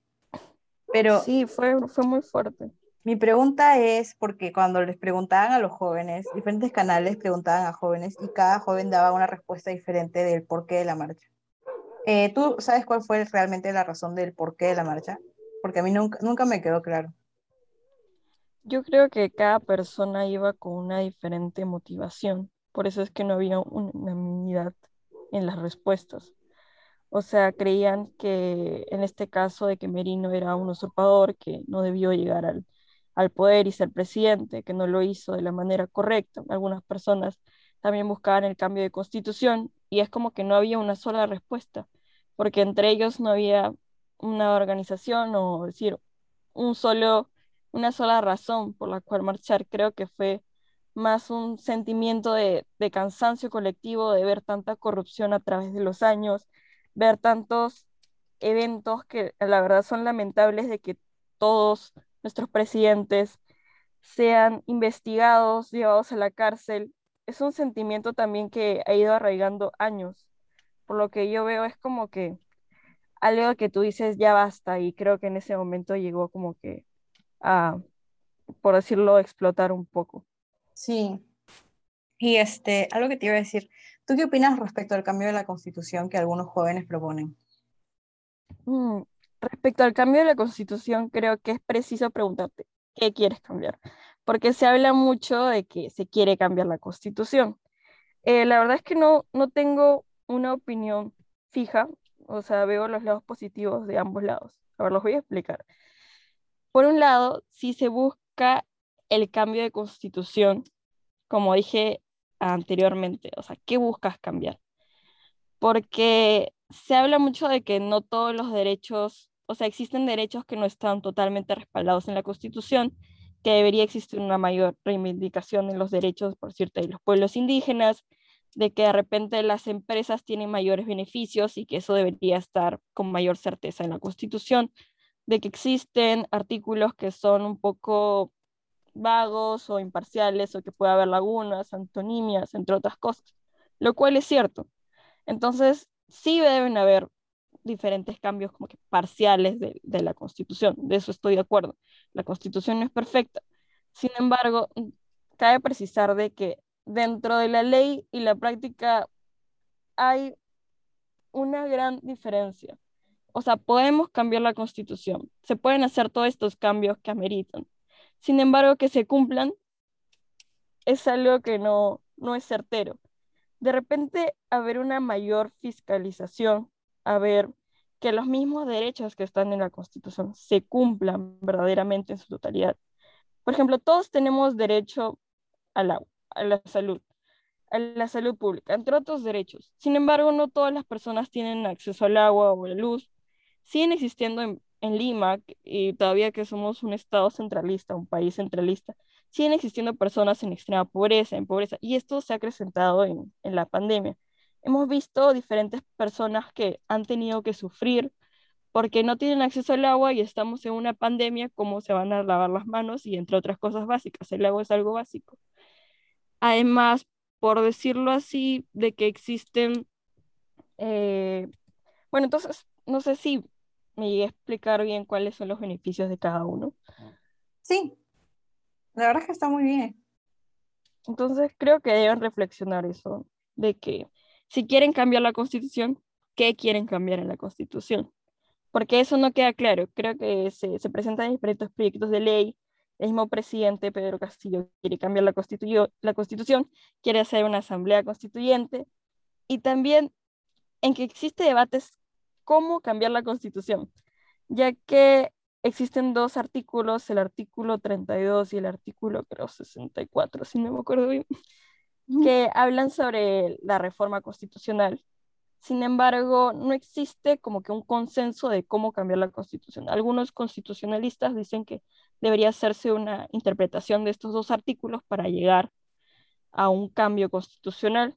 Pero sí, fue, fue muy fuerte. Mi pregunta es, porque cuando les preguntaban a los jóvenes, diferentes canales preguntaban a jóvenes y cada joven daba una respuesta diferente del porqué de la marcha. Eh, ¿Tú sabes cuál fue realmente la razón del porqué de la marcha? Porque a mí nunca, nunca me quedó claro. Yo creo que cada persona iba con una diferente motivación, por eso es que no había unanimidad en las respuestas. O sea, creían que en este caso de que Merino era un usurpador, que no debió llegar al, al poder y ser presidente, que no lo hizo de la manera correcta. Algunas personas también buscaban el cambio de constitución y es como que no había una sola respuesta, porque entre ellos no había una organización o decir un solo una sola razón por la cual marchar. Creo que fue más un sentimiento de, cansancio colectivo de ver tanta corrupción a través de los años, ver tantos eventos que la verdad son lamentables de que todos nuestros presidentes sean investigados, llevados a la cárcel. Es un sentimiento también que ha ido arraigando años. Por lo que yo veo es como que algo que tú dices ya basta y creo que en ese momento llegó como que a, por decirlo, explotar un poco. Sí. Y este, algo que te iba a decir, ¿tú qué opinas respecto al cambio de la constitución que algunos jóvenes proponen? Mm, respecto al cambio de la constitución, creo que es preciso preguntarte, ¿qué quieres cambiar? Porque se habla mucho de que se quiere cambiar la constitución. Eh, la verdad es que no, no tengo una opinión fija, o sea, veo los lados positivos de ambos lados. A ver, los voy a explicar. Por un lado, si se busca el cambio de constitución, como dije anteriormente, o sea, ¿qué buscas cambiar? Porque se habla mucho de que no todos los derechos, o sea, existen derechos que no están totalmente respaldados en la constitución, que debería existir una mayor reivindicación en los derechos, por cierto, de los pueblos indígenas, de que de repente las empresas tienen mayores beneficios y que eso debería estar con mayor certeza en la Constitución de que existen artículos que son un poco vagos o imparciales o que puede haber lagunas, antonimias, entre otras cosas, lo cual es cierto. Entonces, sí deben haber diferentes cambios como que parciales de, de la Constitución, de eso estoy de acuerdo. La Constitución no es perfecta. Sin embargo, cabe precisar de que dentro de la ley y la práctica hay una gran diferencia o sea, podemos cambiar la constitución, se pueden hacer todos estos cambios que ameritan. Sin embargo, que se cumplan es algo que no, no es certero. De repente, haber una mayor fiscalización, a ver que los mismos derechos que están en la Constitución se cumplan verdaderamente en su totalidad. Por ejemplo, todos tenemos derecho al agua, a la salud, a la salud pública, entre otros derechos. Sin embargo, no todas las personas tienen acceso al agua o a la luz. Siguen existiendo en, Lima, y todavía que somos un estado centralista, un país centralista, siguen existiendo personas en extrema pobreza, en pobreza, y esto se ha acrecentado en, en la pandemia. Hemos visto diferentes personas que han tenido que sufrir porque no tienen acceso al agua y estamos en una pandemia, cómo se van a lavar las manos y entre otras cosas básicas, el agua es algo básico. Además, por decirlo así, de que existen, eh, bueno, entonces, no sé si me llegué a explicar bien cuáles son los beneficios de cada uno. Sí, la verdad es que está muy bien. Entonces, creo que deben reflexionar eso, de que si quieren cambiar la constitución, ¿qué quieren cambiar en la constitución? Porque eso no queda claro. Creo que se, se presentan diferentes proyectos de ley. El mismo presidente, Pedro Castillo, quiere cambiar la, constitu la constitución, quiere hacer una asamblea constituyente. Y también en que existe debates cómo cambiar la constitución, ya que existen dos artículos, el artículo 32 y el artículo, creo, 64, si no me acuerdo bien, que hablan sobre la reforma constitucional. Sin embargo, no existe como que un consenso de cómo cambiar la constitución. Algunos constitucionalistas dicen que debería hacerse una interpretación de estos dos artículos para llegar a un cambio constitucional,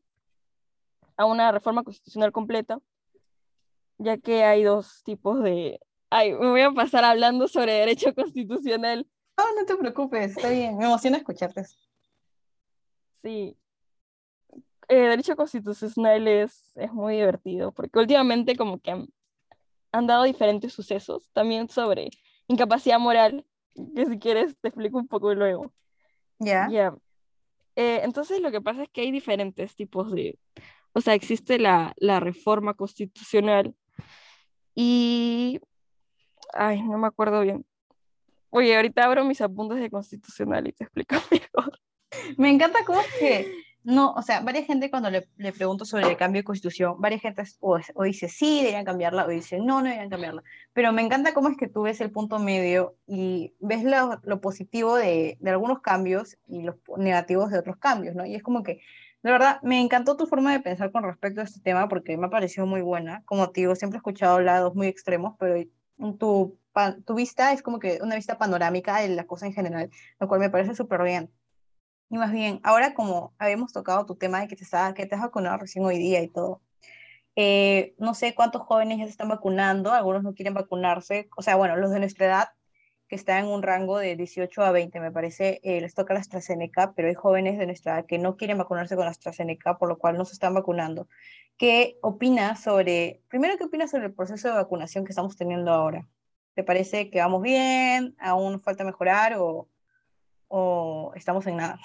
a una reforma constitucional completa, ya que hay dos tipos de... Ay, me voy a pasar hablando sobre derecho constitucional. No, no te preocupes, está bien, me emociona escucharte. Sí, eh, derecho constitucional es, es muy divertido, porque últimamente como que han, han, dado diferentes sucesos, también sobre incapacidad moral, que si quieres te explico un poco luego. Ya. Yeah. Eh, entonces lo que pasa es que hay diferentes tipos de, o sea, existe la, la reforma constitucional y, ay, no me acuerdo bien. Oye, ahorita abro mis apuntes de constitucional y te explico [LAUGHS] mejor. Me encanta cómo es que no, o sea, varias gente cuando le, le, pregunto sobre el cambio de constitución, varias gente o, o, dice sí, deberían cambiarla, o dice no, no deberían cambiarla. Pero me encanta cómo es que tú ves el punto medio y ves lo, lo positivo de, de, algunos cambios y los negativos de otros cambios, ¿no? Y es como que, de verdad, me encantó tu forma de pensar con respecto a este tema porque me ha parecido muy buena. Como te digo, siempre he escuchado lados muy extremos, pero tu, tu vista es como que una vista panorámica de la cosa en general, lo cual me parece súper bien. Y más bien, ahora como habíamos tocado tu tema de que te, estaba, que te has vacunado recién hoy día y todo, eh, no sé cuántos jóvenes ya se están vacunando, algunos no quieren vacunarse, o sea, bueno, los de nuestra edad, que están en un rango de 18 a 20, me parece, eh, les toca la AstraZeneca, pero hay jóvenes de nuestra edad que no quieren vacunarse con la AstraZeneca, por lo cual no se están vacunando. ¿Qué opinas sobre, primero, qué opinas sobre el proceso de vacunación que estamos teniendo ahora? ¿Te parece que vamos bien? ¿Aún falta mejorar o o estamos en nada?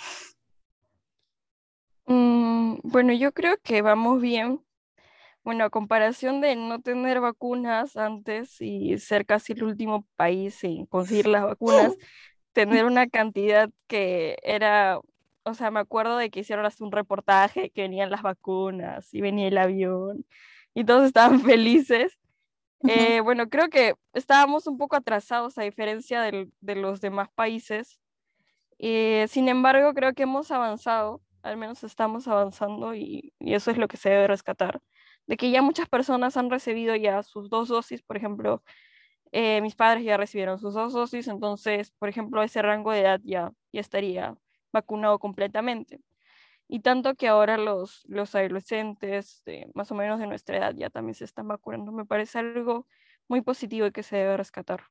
Mm, bueno, yo creo que vamos bien. Bueno, a comparación de no tener vacunas antes y ser casi el último país en conseguir las vacunas, [LAUGHS] tener una cantidad que era, o sea, me acuerdo de que hicieron hasta un reportaje que venían las vacunas y venía el avión y todos estaban [LAUGHS] felices. Eh, bueno, creo que estábamos un poco atrasados a diferencia del, de los demás países. Eh, sin embargo, creo que hemos avanzado, al menos estamos avanzando y, y, eso es lo que se debe rescatar, de que ya muchas personas han recibido ya sus dos dosis, por ejemplo, eh, mis padres ya recibieron sus dos dosis, entonces, por ejemplo, ese rango de edad ya, ya estaría vacunado completamente. Y tanto que ahora los, los adolescentes más o menos de nuestra edad ya también se están vacunando, me parece algo muy positivo y que se debe rescatar.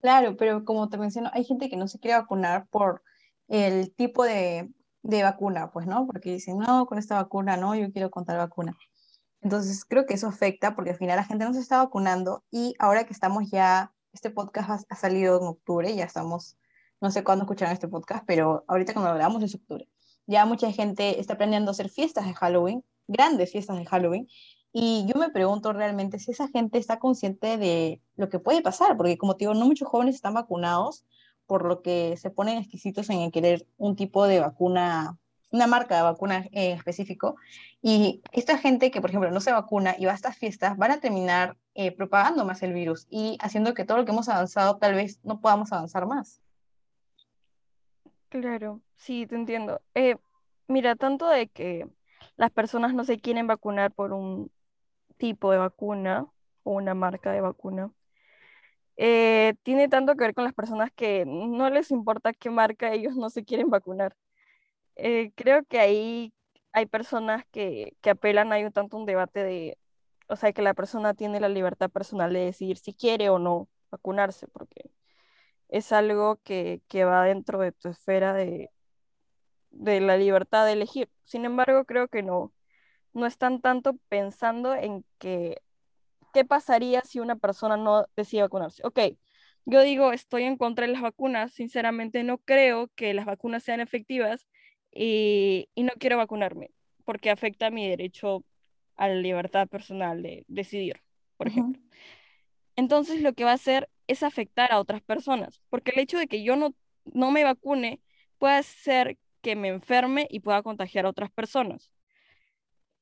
Claro, pero como te menciono, hay gente que no se quiere vacunar por el tipo de, de vacuna, pues, ¿no? Porque dicen, no, con esta vacuna no, yo quiero con tal vacuna. Entonces, creo que eso afecta porque al final la gente no se está vacunando y ahora que estamos ya, este podcast ha, ha salido en octubre, ya estamos, no sé cuándo escucharán este podcast, pero ahorita cuando lo grabamos es octubre. Ya mucha gente está planeando hacer fiestas de Halloween, grandes fiestas de Halloween, Y yo me pregunto realmente si esa gente está consciente de lo que puede pasar, porque como te digo, no muchos jóvenes están vacunados, por lo que se ponen exquisitos en querer un tipo de vacuna, una marca de vacuna en específico. Y esta gente que, por ejemplo, no se vacuna y va a estas fiestas, van a terminar eh, propagando más el virus y haciendo que todo lo que hemos avanzado tal vez no podamos avanzar más. Claro, sí, te entiendo. Eh, mira, tanto de que las personas no se quieren vacunar por un tipo de vacuna o una marca de vacuna, eh, tiene tanto que ver con las personas que no les importa qué marca ellos no se quieren vacunar. Eh, creo que ahí hay personas que, que apelan, hay un tanto un debate de, o sea, que la persona tiene la libertad personal de decidir si quiere o no vacunarse, porque es algo que, que va dentro de tu esfera de, de la libertad de elegir. Sin embargo, creo que no, no están tanto pensando en que qué pasaría si una persona no decide vacunarse. Ok, yo digo, estoy en contra de las vacunas, sinceramente no creo que las vacunas sean efectivas y, y no quiero vacunarme porque afecta a mi derecho a la libertad personal de decidir, por ejemplo. Entonces lo que va a hacer es afectar a otras personas, porque el hecho de que yo no, no me vacune puede hacer que me enferme y pueda contagiar a otras personas.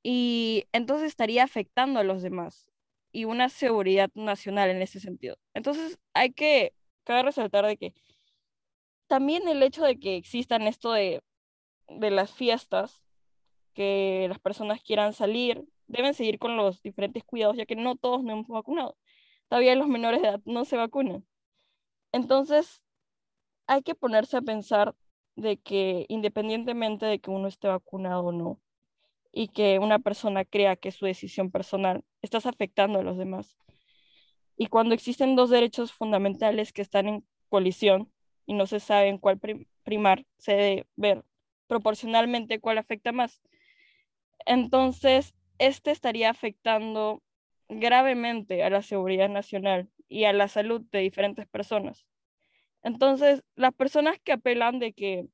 Y entonces estaría afectando a los demás y una seguridad nacional en ese sentido. Entonces hay que, cabe resaltar de que también el hecho de que existan esto de, de las fiestas, que las personas quieran salir, deben seguir con los diferentes cuidados, ya que no todos nos hemos vacunado. Todavía los menores de edad no se vacunan. Entonces, hay que ponerse a pensar de que independientemente de que uno esté vacunado o no, y que una persona crea que su decisión personal, estás afectando a los demás. Y cuando existen dos derechos fundamentales que están en colisión y no se sabe en cuál primar, se debe ver proporcionalmente cuál afecta más. Entonces, este estaría afectando gravemente a la seguridad nacional y a la salud de diferentes personas. Entonces, las personas que apelan de que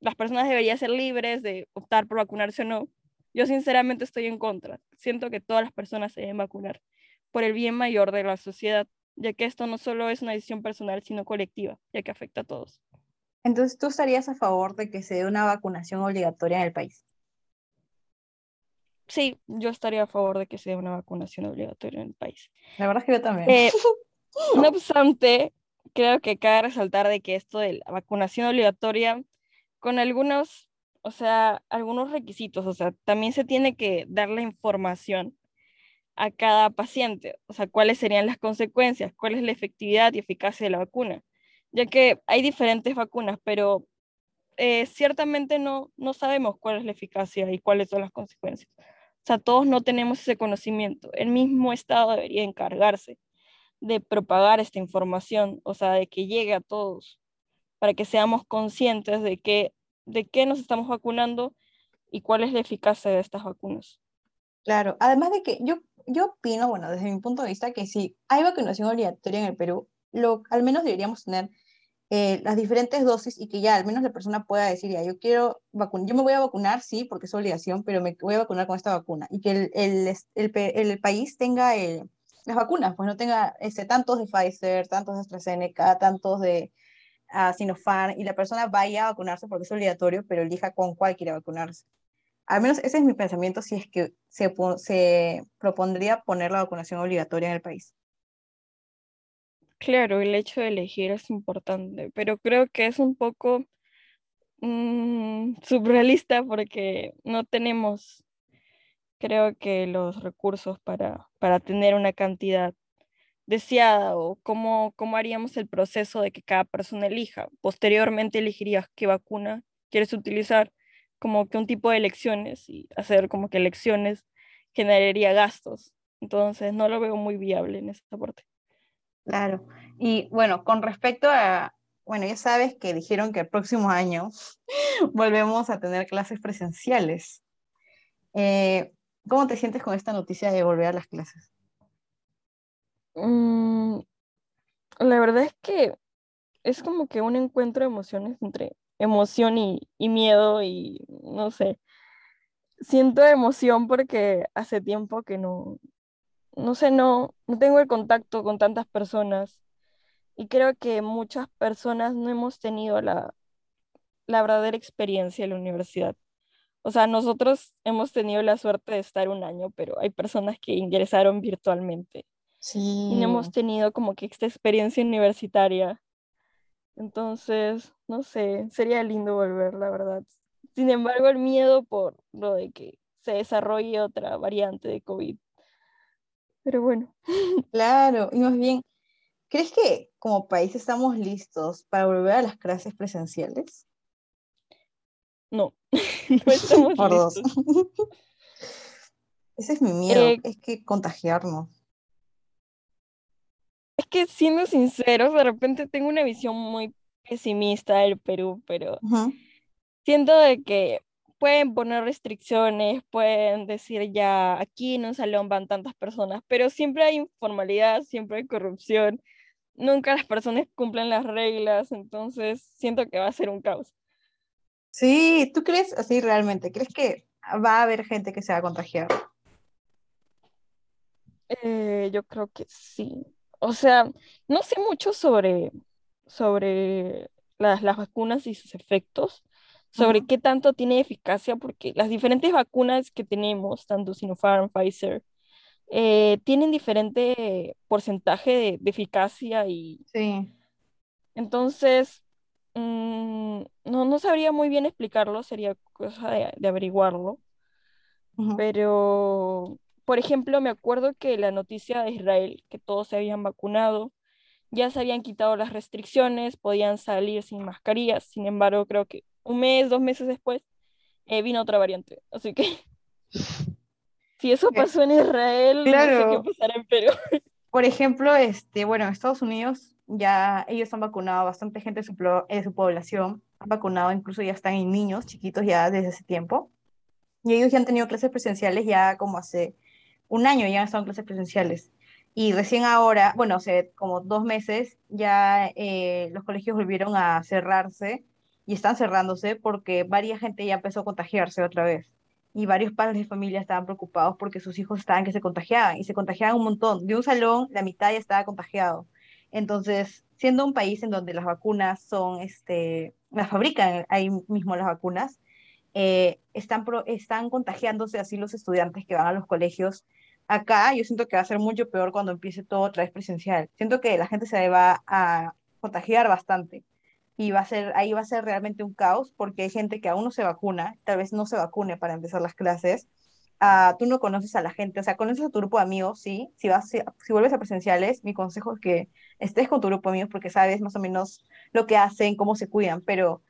las personas deberían ser libres de optar por vacunarse o no, yo sinceramente estoy en contra. Siento que todas las personas se deben vacunar por el bien mayor de la sociedad, ya que esto no solo es una decisión personal, sino colectiva, ya que afecta a todos. Entonces, ¿tú estarías a favor de que se dé una vacunación obligatoria en el país? Sí, yo estaría a favor de que se dé una vacunación obligatoria en el país. La verdad es que yo también. Eh, [LAUGHS] no obstante, creo que cabe resaltar de que esto de la vacunación obligatoria, con algunos, o sea, algunos requisitos, o sea, también se tiene que dar la información a cada paciente, o sea, cuáles serían las consecuencias, cuál es la efectividad y eficacia de la vacuna, ya que hay diferentes vacunas, pero eh, ciertamente no, no sabemos cuál es la eficacia y cuáles son las consecuencias. O sea, todos no tenemos ese conocimiento. El mismo Estado debería encargarse de propagar esta información, o sea, de que llegue a todos, para que seamos conscientes de, que, de qué nos estamos vacunando y cuál es la eficacia de estas vacunas. Claro, además de que yo, yo opino, bueno, desde mi punto de vista, que si hay vacunación obligatoria en el Perú, lo, al menos deberíamos tener eh, las diferentes dosis y que ya al menos la persona pueda decir, ya, yo quiero vacunar, yo me voy a vacunar, sí, porque es obligación, pero me voy a vacunar con esta vacuna. Y que el, el, el, el país tenga el, las vacunas, pues no tenga este, tantos de Pfizer, tantos de AstraZeneca, tantos de uh, Sinopharm, y la persona vaya a vacunarse porque es obligatorio, pero elija con cuál quiere vacunarse. Al menos ese es mi pensamiento si es que se, se propondría poner la vacunación obligatoria en el país. Claro, el hecho de elegir es importante, pero creo que es un poco mmm, surrealista porque no tenemos creo que los recursos para, para tener una cantidad deseada o cómo, cómo haríamos el proceso de que cada persona elija. Posteriormente elegirías qué vacuna quieres utilizar, como que un tipo de elecciones y hacer como que elecciones generaría gastos. Entonces no lo veo muy viable en esa parte. Claro. Y bueno, con respecto a, bueno, ya sabes que dijeron que el próximo año [LAUGHS] volvemos a tener clases presenciales. Eh, ¿Cómo te sientes con esta noticia de volver a las clases? Mm, la verdad es que es como que un encuentro de emociones entre emoción y, miedo y no sé. siento emoción porque hace tiempo que no, no sé, no, no tengo el contacto con tantas personas y creo que muchas personas no hemos tenido la, la verdadera experiencia en la universidad. O sea, nosotros hemos tenido la suerte de estar un año, pero hay personas que ingresaron virtualmente y no hemos Sí, tenido como que esta experiencia universitaria. Entonces, no sé, sería lindo volver, la verdad. Sin embargo, el miedo por lo de que se desarrolle otra variante de COVID. Pero bueno, [LAUGHS] claro. Y más bien, ¿crees que como país estamos listos para volver a las clases presenciales? no, [LAUGHS] no estamos [LAUGHS] Por dos. Ese es mi miedo, Eh, es que contagiarnos. es que siendo sinceros, de repente tengo una visión muy pesimista del Perú, pero siento de que pueden poner restricciones, pueden decir ya aquí en un salón van tantas personas, pero siempre hay informalidad, siempre hay corrupción, nunca las personas cumplen las reglas, entonces siento que va a ser un caos. Sí, ¿tú crees así realmente? ¿Crees que va a haber gente que se va a contagiar? Eh, yo creo que sí. O sea, no sé mucho sobre, sobre las, las vacunas y sus efectos, sobre qué tanto tiene eficacia, porque las diferentes vacunas que tenemos, tanto Sinopharm, Pfizer, eh, tienen diferente porcentaje de, de eficacia y Sí. entonces mm, no, no sabría muy bien explicarlo, sería cosa de, de averiguarlo, pero por ejemplo me acuerdo que la noticia de Israel, que todos se habían vacunado, ya se habían quitado las restricciones, podían salir sin mascarillas, sin embargo creo que un mes, dos meses después eh, vino otra variante, así que [LAUGHS] si eso Eh, pasó en Israel, no sé qué Claro, pasará en Perú. [LAUGHS] por ejemplo, este, bueno, en Estados Unidos ya ellos han vacunado bastante gente de su, de su población, han vacunado, incluso ya están en niños chiquitos ya desde ese tiempo, y ellos ya han tenido clases presenciales ya como hace un año, ya han estado en clases presenciales. Y recién ahora, bueno, hace como dos meses, ya eh, los colegios volvieron a cerrarse y están cerrándose porque varias gente ya empezó a contagiarse otra vez. Y varios padres de familia estaban preocupados porque sus hijos estaban que se contagiaban y se contagiaban un montón. De un salón, la mitad ya estaba contagiado. Entonces, siendo un país en donde las vacunas son, este, las fabrican ahí mismo las vacunas, eh, están, pro- están contagiándose así los estudiantes que van a los colegios. Acá yo siento que va a ser mucho peor cuando empiece todo otra vez presencial. Siento que la gente se va a contagiar bastante y va a ser, ahí va a ser realmente un caos porque hay gente que aún no se vacuna, tal vez no se vacune para empezar las clases. Ah, tú no conoces a la gente, o sea, conoces a tu grupo de amigos, sí. Si vas, si, si vuelves a presenciales, mi consejo es que estés con tu grupo de amigos porque sabes más o menos lo que hacen, cómo se cuidan, pero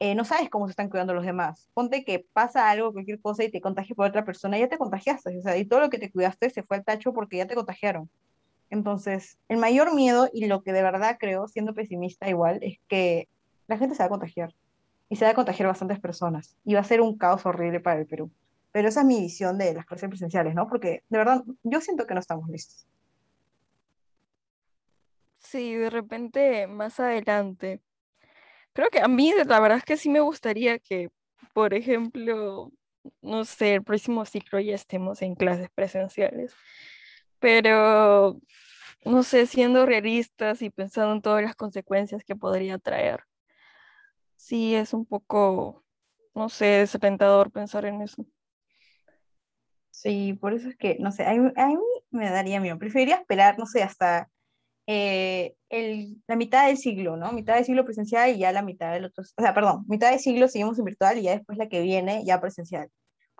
eh, no sabes cómo se están cuidando los demás. Ponte que pasa algo, cualquier cosa y te contagias por otra persona, ya te contagiaste, o sea, y todo lo que te cuidaste se fue al tacho porque ya te contagiaron. Entonces, el mayor miedo y lo que de verdad creo, siendo pesimista igual, es que la gente se va a contagiar y se va a contagiar bastantes personas y va a ser un caos horrible para el Perú. Pero esa es mi visión de las clases presenciales, ¿no? Porque de verdad yo siento que no estamos listos. Sí, de repente más adelante. Creo que a mí la verdad es que sí me gustaría que, por ejemplo, no sé, el próximo ciclo ya estemos en clases presenciales, pero no sé, siendo realistas y pensando en todas las consecuencias que podría traer, sí es un poco, no sé, desalentador pensar en eso. Sí, por eso es que, no sé, a mí, me daría miedo. Preferiría esperar, no sé, hasta eh, el, la mitad del siglo, ¿no? Mitad del siglo presencial y ya la mitad del otro, o sea, perdón, mitad del siglo seguimos en virtual y ya después la que viene ya presencial.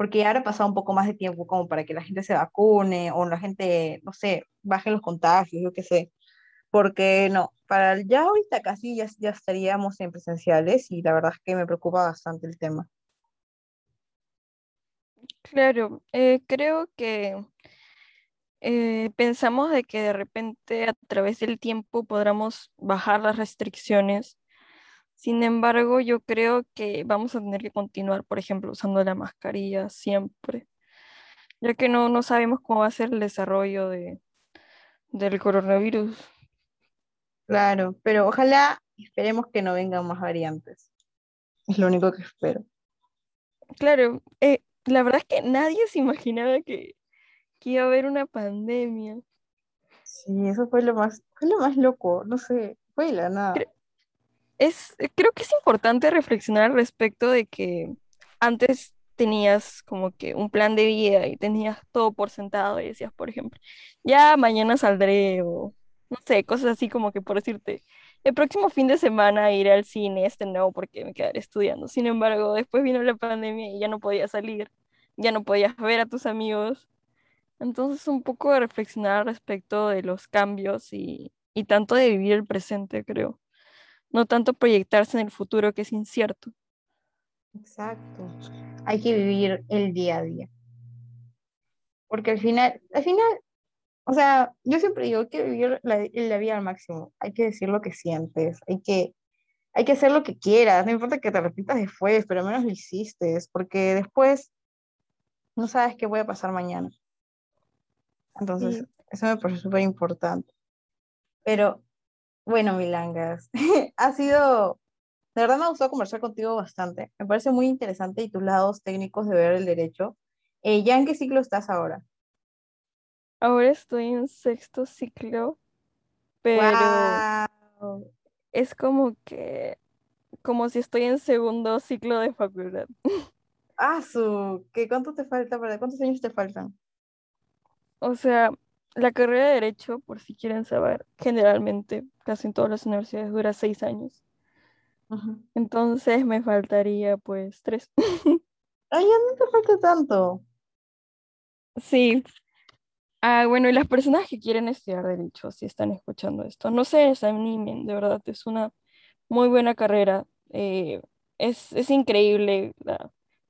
Porque ya habrá pasado un poco más de tiempo como para que la gente se vacune o la gente, no sé, baje los contagios, yo qué sé. Porque no, para ya ahorita casi ya, ya estaríamos en presenciales y la verdad es que me preocupa bastante el tema. Claro, eh, creo que eh, pensamos de que de repente a través del tiempo podamos bajar las restricciones. Sin embargo, yo creo que vamos a tener que continuar, por ejemplo, usando la mascarilla siempre, ya que no, no sabemos cómo va a ser el desarrollo de, del coronavirus. Claro, pero ojalá esperemos que no vengan más variantes. Es lo único que espero. Claro, eh, La verdad es que nadie se imaginaba que, que iba a haber una pandemia. Sí, eso fue lo más, fue lo más loco, no sé, fue la nada. Es, creo que es importante reflexionar respecto de que antes tenías como que un plan de vida y tenías todo por sentado y decías, por ejemplo, ya mañana saldré o no sé, cosas así como que por decirte, el próximo fin de semana iré al cine, este no, porque me quedaré estudiando. Sin embargo, después vino la pandemia y ya no podías salir, ya no podías ver a tus amigos. Entonces, un poco de reflexionar respecto de los cambios y, y tanto de vivir el presente, creo. No tanto proyectarse en el futuro que es incierto. Exacto. Hay que vivir el día a día. Porque al final, al final, o sea, yo siempre digo que vivir la, la, vida al máximo. Hay que decir lo que sientes, hay que, hay que hacer lo que quieras, no importa que te repitas después, pero al menos lo hiciste, porque después no sabes qué puede pasar mañana. Entonces, eso me parece súper importante. Pero, bueno, Milangas, [LAUGHS] ha sido, de verdad me ha gustado conversar contigo bastante. Me parece muy interesante y tus lados técnicos de ver el derecho. Eh, ¿Ya en qué ciclo estás ahora? Ahora estoy en sexto ciclo, pero es como que, como si estoy en segundo ciclo de facultad. Ah, su, ¿qué cuánto te falta? ¿Para cuántos años te faltan? O sea, la carrera de Derecho, por si quieren saber, generalmente, casi en todas las universidades dura seis años. Entonces me faltaría pues tres. [LAUGHS] Ay, ya no te falta tanto. Sí, Ah, bueno, y las personas que quieren estudiar Derecho, si están escuchando esto, no se desanimen, de verdad, es una muy buena carrera. Eh, es, es increíble,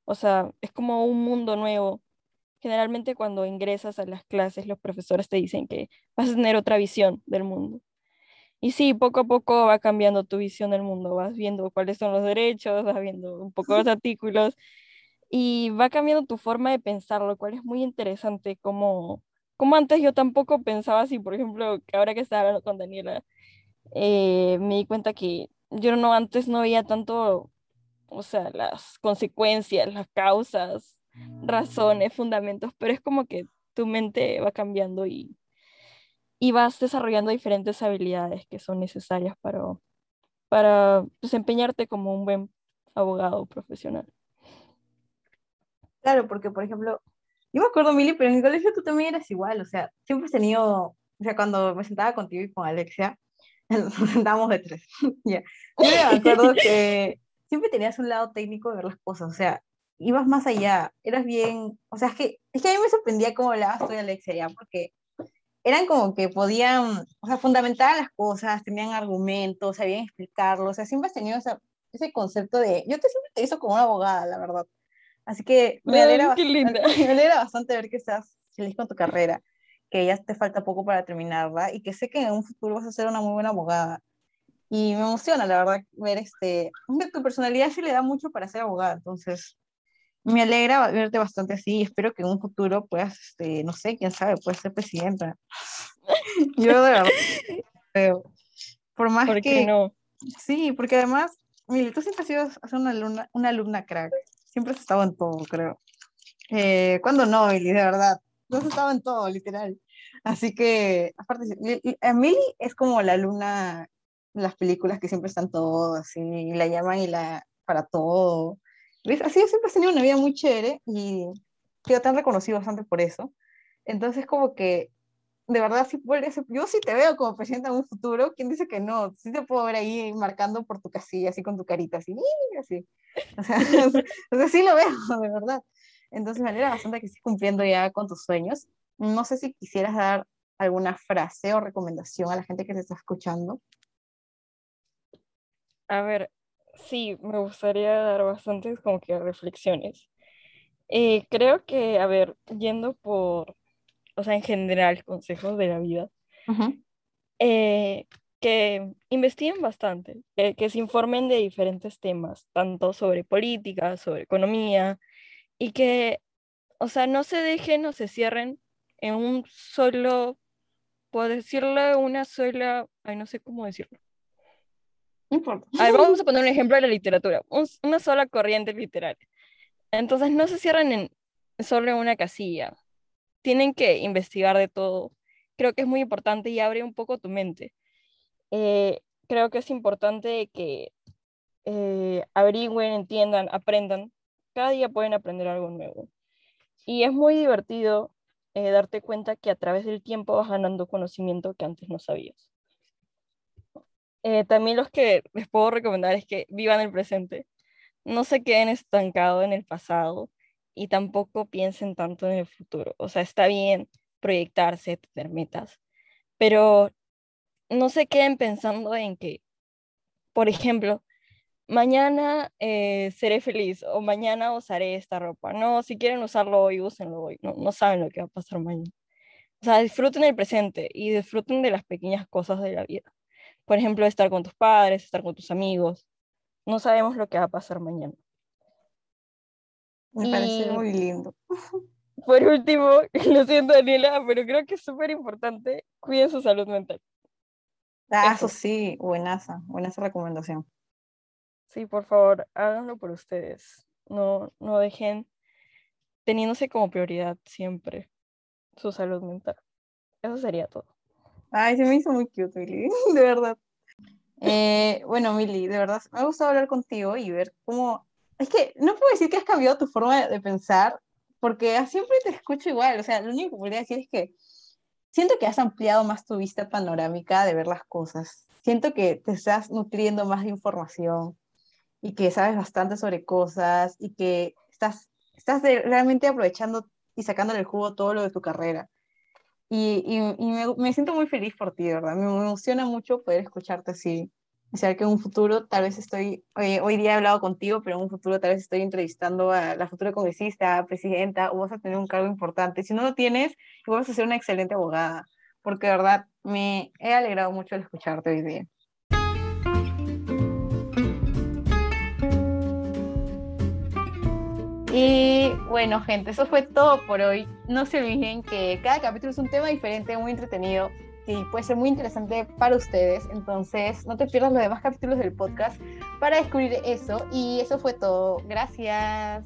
o sea, es como un mundo nuevo. Generalmente cuando ingresas a las clases, los profesores te dicen que vas a tener otra visión del mundo. Y sí, poco a poco va cambiando tu visión del mundo, vas viendo cuáles son los derechos, vas viendo un poco los [LAUGHS] artículos y va cambiando tu forma de pensar, lo cual es muy interesante como como antes yo tampoco pensaba así, por ejemplo, que ahora que estaba hablando con Daniela, eh, me di cuenta que yo no antes no veía tanto, o sea, las consecuencias, las causas, razones, fundamentos, pero es como que tu mente va cambiando y, y vas desarrollando diferentes habilidades que son necesarias para, para desempeñarte como un buen abogado profesional. Claro, porque por ejemplo, yo me acuerdo, Mili, pero en mi colegio tú también eras igual, o sea, siempre has tenido, o sea, cuando me sentaba contigo y con Alexia, [LAUGHS] nos sentábamos de tres, [LAUGHS] ya. Yo me acuerdo que siempre tenías un lado técnico de ver las cosas, o sea, ibas más allá, eras bien, o sea, es que, es que a mí me sorprendía cómo hablabas tú y Alexia, ya, porque eran como que podían, o sea, fundamentar las cosas, tenían argumentos, sabían explicarlo, o sea, siempre has tenido esa, ese concepto de, yo te siempre te hizo como una abogada, la verdad. Así que me alegra, bastante, [LAUGHS] me alegra bastante ver que estás feliz con tu carrera, que ya te falta poco para terminarla y que sé que en un futuro vas a ser una muy buena abogada. Y me emociona, la verdad, ver este, tu personalidad sí le da mucho para ser abogada, entonces me alegra verte bastante así y espero que en un futuro puedas, este, no sé, quién sabe, puedas ser presidenta. [LAUGHS] Yo de verdad Por más que... no? Sí, porque además, mire, tú siempre has sido una alumna, una alumna crack siempre has estado en todo, creo. Eh, ¿Cuándo no, Billy? De verdad. No has estado en todo, literal. Así que, aparte, Emily es como la luna en las películas que siempre están todos, así, la llaman y la para todo. ¿Ves? Así siempre has tenido una vida muy chévere y yo te han reconocido bastante por eso. Entonces, como que de verdad, si yo sí te veo como presidenta en un futuro, ¿quién dice que no? Sí te puedo ver ahí marcando por tu casilla, así con tu carita, así, así. [LAUGHS] O sea, sí lo veo, de verdad. Entonces me alegra bastante que estés cumpliendo ya con tus sueños. No sé si quisieras dar alguna frase o recomendación a la gente que te está escuchando. A ver, sí, me gustaría dar bastantes como que reflexiones. Eh, creo que, a ver, yendo por o sea, en general, consejos de la vida, eh, que investiguen bastante, que se informen de diferentes temas, tanto sobre política, sobre economía, y que, o sea, no se dejen o se cierren en un solo, puedo decirlo, una sola, ay, no sé cómo decirlo. No importa. vamos a poner un [LAUGHS] ejemplo de la literatura, una sola corriente literaria. Entonces, no se cierren en solo en una casilla. Tienen que investigar de todo. Creo que es muy importante y abre un poco tu mente. Eh, creo que es importante que eh, averigüen, entiendan, aprendan. Cada día pueden aprender algo nuevo. Y es muy divertido eh, darte cuenta que a través del tiempo vas ganando conocimiento que antes no sabías. Eh, también los que les puedo recomendar es que vivan el presente. No se queden estancados en el pasado y tampoco piensen tanto en el futuro. O sea, está bien proyectarse, tener metas, pero no se queden pensando en que, por ejemplo, mañana eh, seré feliz o mañana usaré esta ropa. No, si quieren usarlo hoy, úsenlo hoy. No, no saben lo que va a pasar mañana. O sea, disfruten el presente y disfruten de las pequeñas cosas de la vida. Por ejemplo, estar con tus padres, estar con tus amigos. No sabemos lo que va a pasar mañana. Me parece muy lindo. [LAUGHS] Por último, [LAUGHS] lo siento Daniela, pero creo que es súper importante, cuiden su salud mental. Ah, eso, sí, buenaza, buenaza recomendación. Sí, por favor, háganlo por ustedes. No, no dejen teniéndose como prioridad siempre su salud mental. Eso sería todo. Ay, se me hizo muy cute, Mili, [LAUGHS] de verdad. Eh, bueno, Mili, de verdad, me ha gustado hablar contigo y ver cómo... Es que no puedo decir que has cambiado tu forma de pensar, porque siempre te escucho igual. O sea, lo único que podría decir es que siento que has ampliado más tu vista panorámica de ver las cosas. Siento que te estás nutriendo más de información y que sabes bastante sobre cosas y que estás, estás realmente aprovechando y sacándole el jugo todo lo de tu carrera. Y, y, me, me, siento muy feliz por ti, ¿verdad? Me, emociona mucho poder escucharte así. O sea, que en un futuro tal vez estoy, hoy día he hablado contigo, pero en un futuro tal vez estoy entrevistando a la futura congresista, presidenta, o vas a tener un cargo importante. Si no lo tienes, vas a ser una excelente abogada, porque de verdad me he alegrado mucho al escucharte hoy día. Y bueno, gente, eso fue todo por hoy. No se olviden que cada capítulo es un tema diferente, muy entretenido y puede ser muy interesante para ustedes. Entonces, no te pierdas los demás capítulos del podcast para descubrir eso. Y eso fue todo. Gracias.